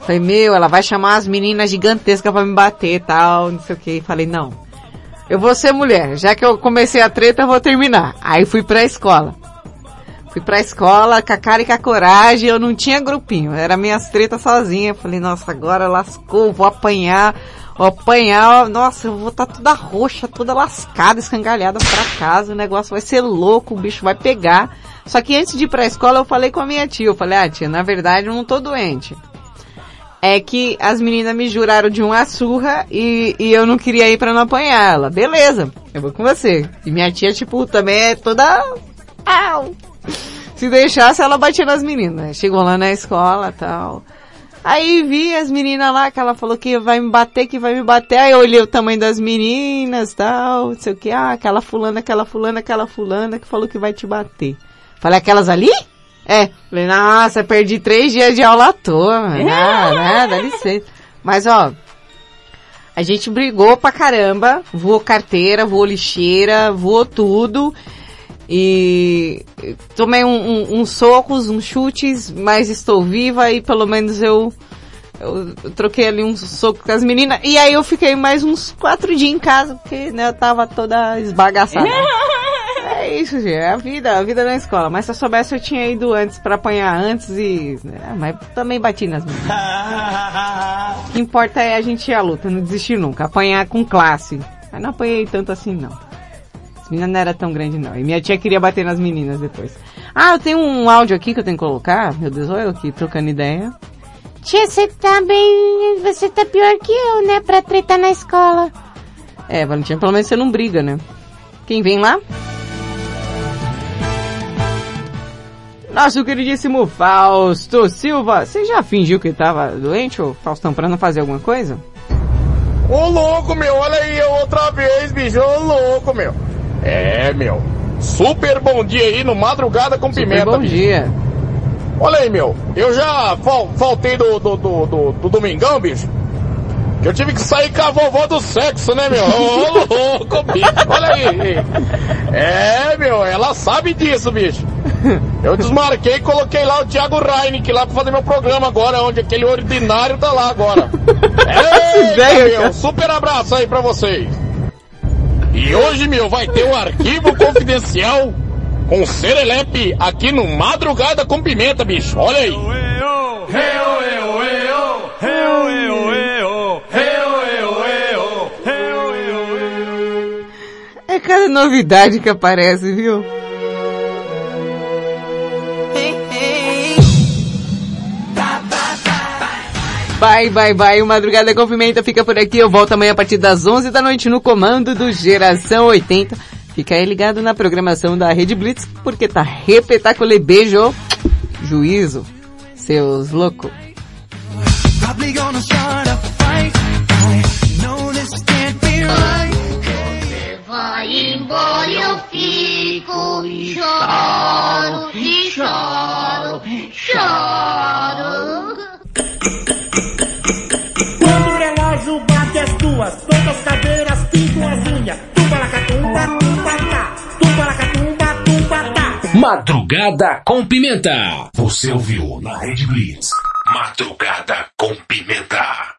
Falei, meu, ela vai chamar as meninas gigantescas pra me bater e tal, não sei o que. Falei, não. Eu vou ser mulher. Já que eu comecei a treta, eu vou terminar. Aí fui pra escola. Fui pra escola com a cara e com a coragem, eu não tinha grupinho, era minhas tretas sozinha. Falei, nossa, agora lascou, vou apanhar, vou apanhar, nossa, eu vou estar toda roxa, toda lascada, escangalhada pra casa, o negócio vai ser louco, o bicho vai pegar. Só que antes de ir pra escola eu falei com a minha tia, eu falei, ah tia, na verdade eu não tô doente. É que as meninas me juraram de uma surra e, e eu não queria ir pra não apanhar ela. Beleza, eu vou com você. E minha tia, tipo, também é toda... Au! Se deixasse, ela batia nas meninas. Chegou lá na escola tal. Aí vi as meninas lá, que ela falou que vai me bater, que vai me bater. Aí eu olhei o tamanho das meninas tal, não sei o que. Ah, aquela fulana, aquela fulana, aquela fulana que falou que vai te bater. Falei, aquelas ali? É. Falei, nossa, perdi três dias de aula à toa, mano. Ah, né, dá licença. Mas ó, a gente brigou pra caramba, voou carteira, voou lixeira, voou tudo. E tomei um, um- uns socos, uns chutes, mas estou viva e pelo menos eu, eu, troquei ali uns socos com as meninas. E aí eu fiquei mais uns quatro dias em casa, porque né, eu tava toda esbagaçada. é isso, gente, é a vida, a vida na escola. Mas se eu soubesse eu tinha ido antes pra apanhar antes e... né, mas também bati nas meninas. O que importa é a gente ir à luta, não desistir nunca. Apanhar com classe. Mas não apanhei tanto assim não. As meninas não era tão grande não. E minha tia queria bater nas meninas depois. Ah, eu tenho um áudio aqui que eu tenho que colocar. Meu Deus, olha eu aqui trocando ideia. Tia, você tá bem... Você tá pior que eu, né? Pra tretar na escola. É, Valentina, pelo menos você não briga, né? Quem vem lá? Nosso queridíssimo Fausto Silva. Você já fingiu que tava doente, ô Faustão, pra não fazer alguma coisa? Ô louco, meu, olha aí eu outra vez, bicho, ô louco, meu. É, meu. Super bom dia aí no Madrugada com Pimenta. bom bicho. dia. Olha aí, meu. Eu já fal- faltei do, do, do, do, do Domingão, bicho. Que eu tive que sair com a vovó do sexo, né, meu? Ô louco, bicho. Olha aí. É, meu, ela sabe disso, bicho. Eu desmarquei e coloquei lá o Thiago Reinik lá pra fazer meu programa agora, onde aquele ordinário tá lá agora. É, meu, super abraço aí pra vocês. E hoje, meu, vai ter um arquivo confidencial com Serelepe aqui no Madrugada com Pimenta, bicho. Olha aí. É cada novidade que aparece, viu? Bye, bye, bye. O Madrugada com Pimenta fica por aqui. Eu volto amanhã a partir das 11 da noite no comando do Geração 80. Fica aí ligado na programação da Rede Blitz, porque tá repetaculê. Beijo. Juízo. Seus loucos. Right. Vai embora, eu fico e choro, e choro, choro. Cadeiras pintam as unhas. Tumba-lacatumba, tumba-tá. Tumba-lacatumba, tumba-tá. Madrugada com Pimenta. Você ouviu na Rede Blitz. Madrugada com Pimenta.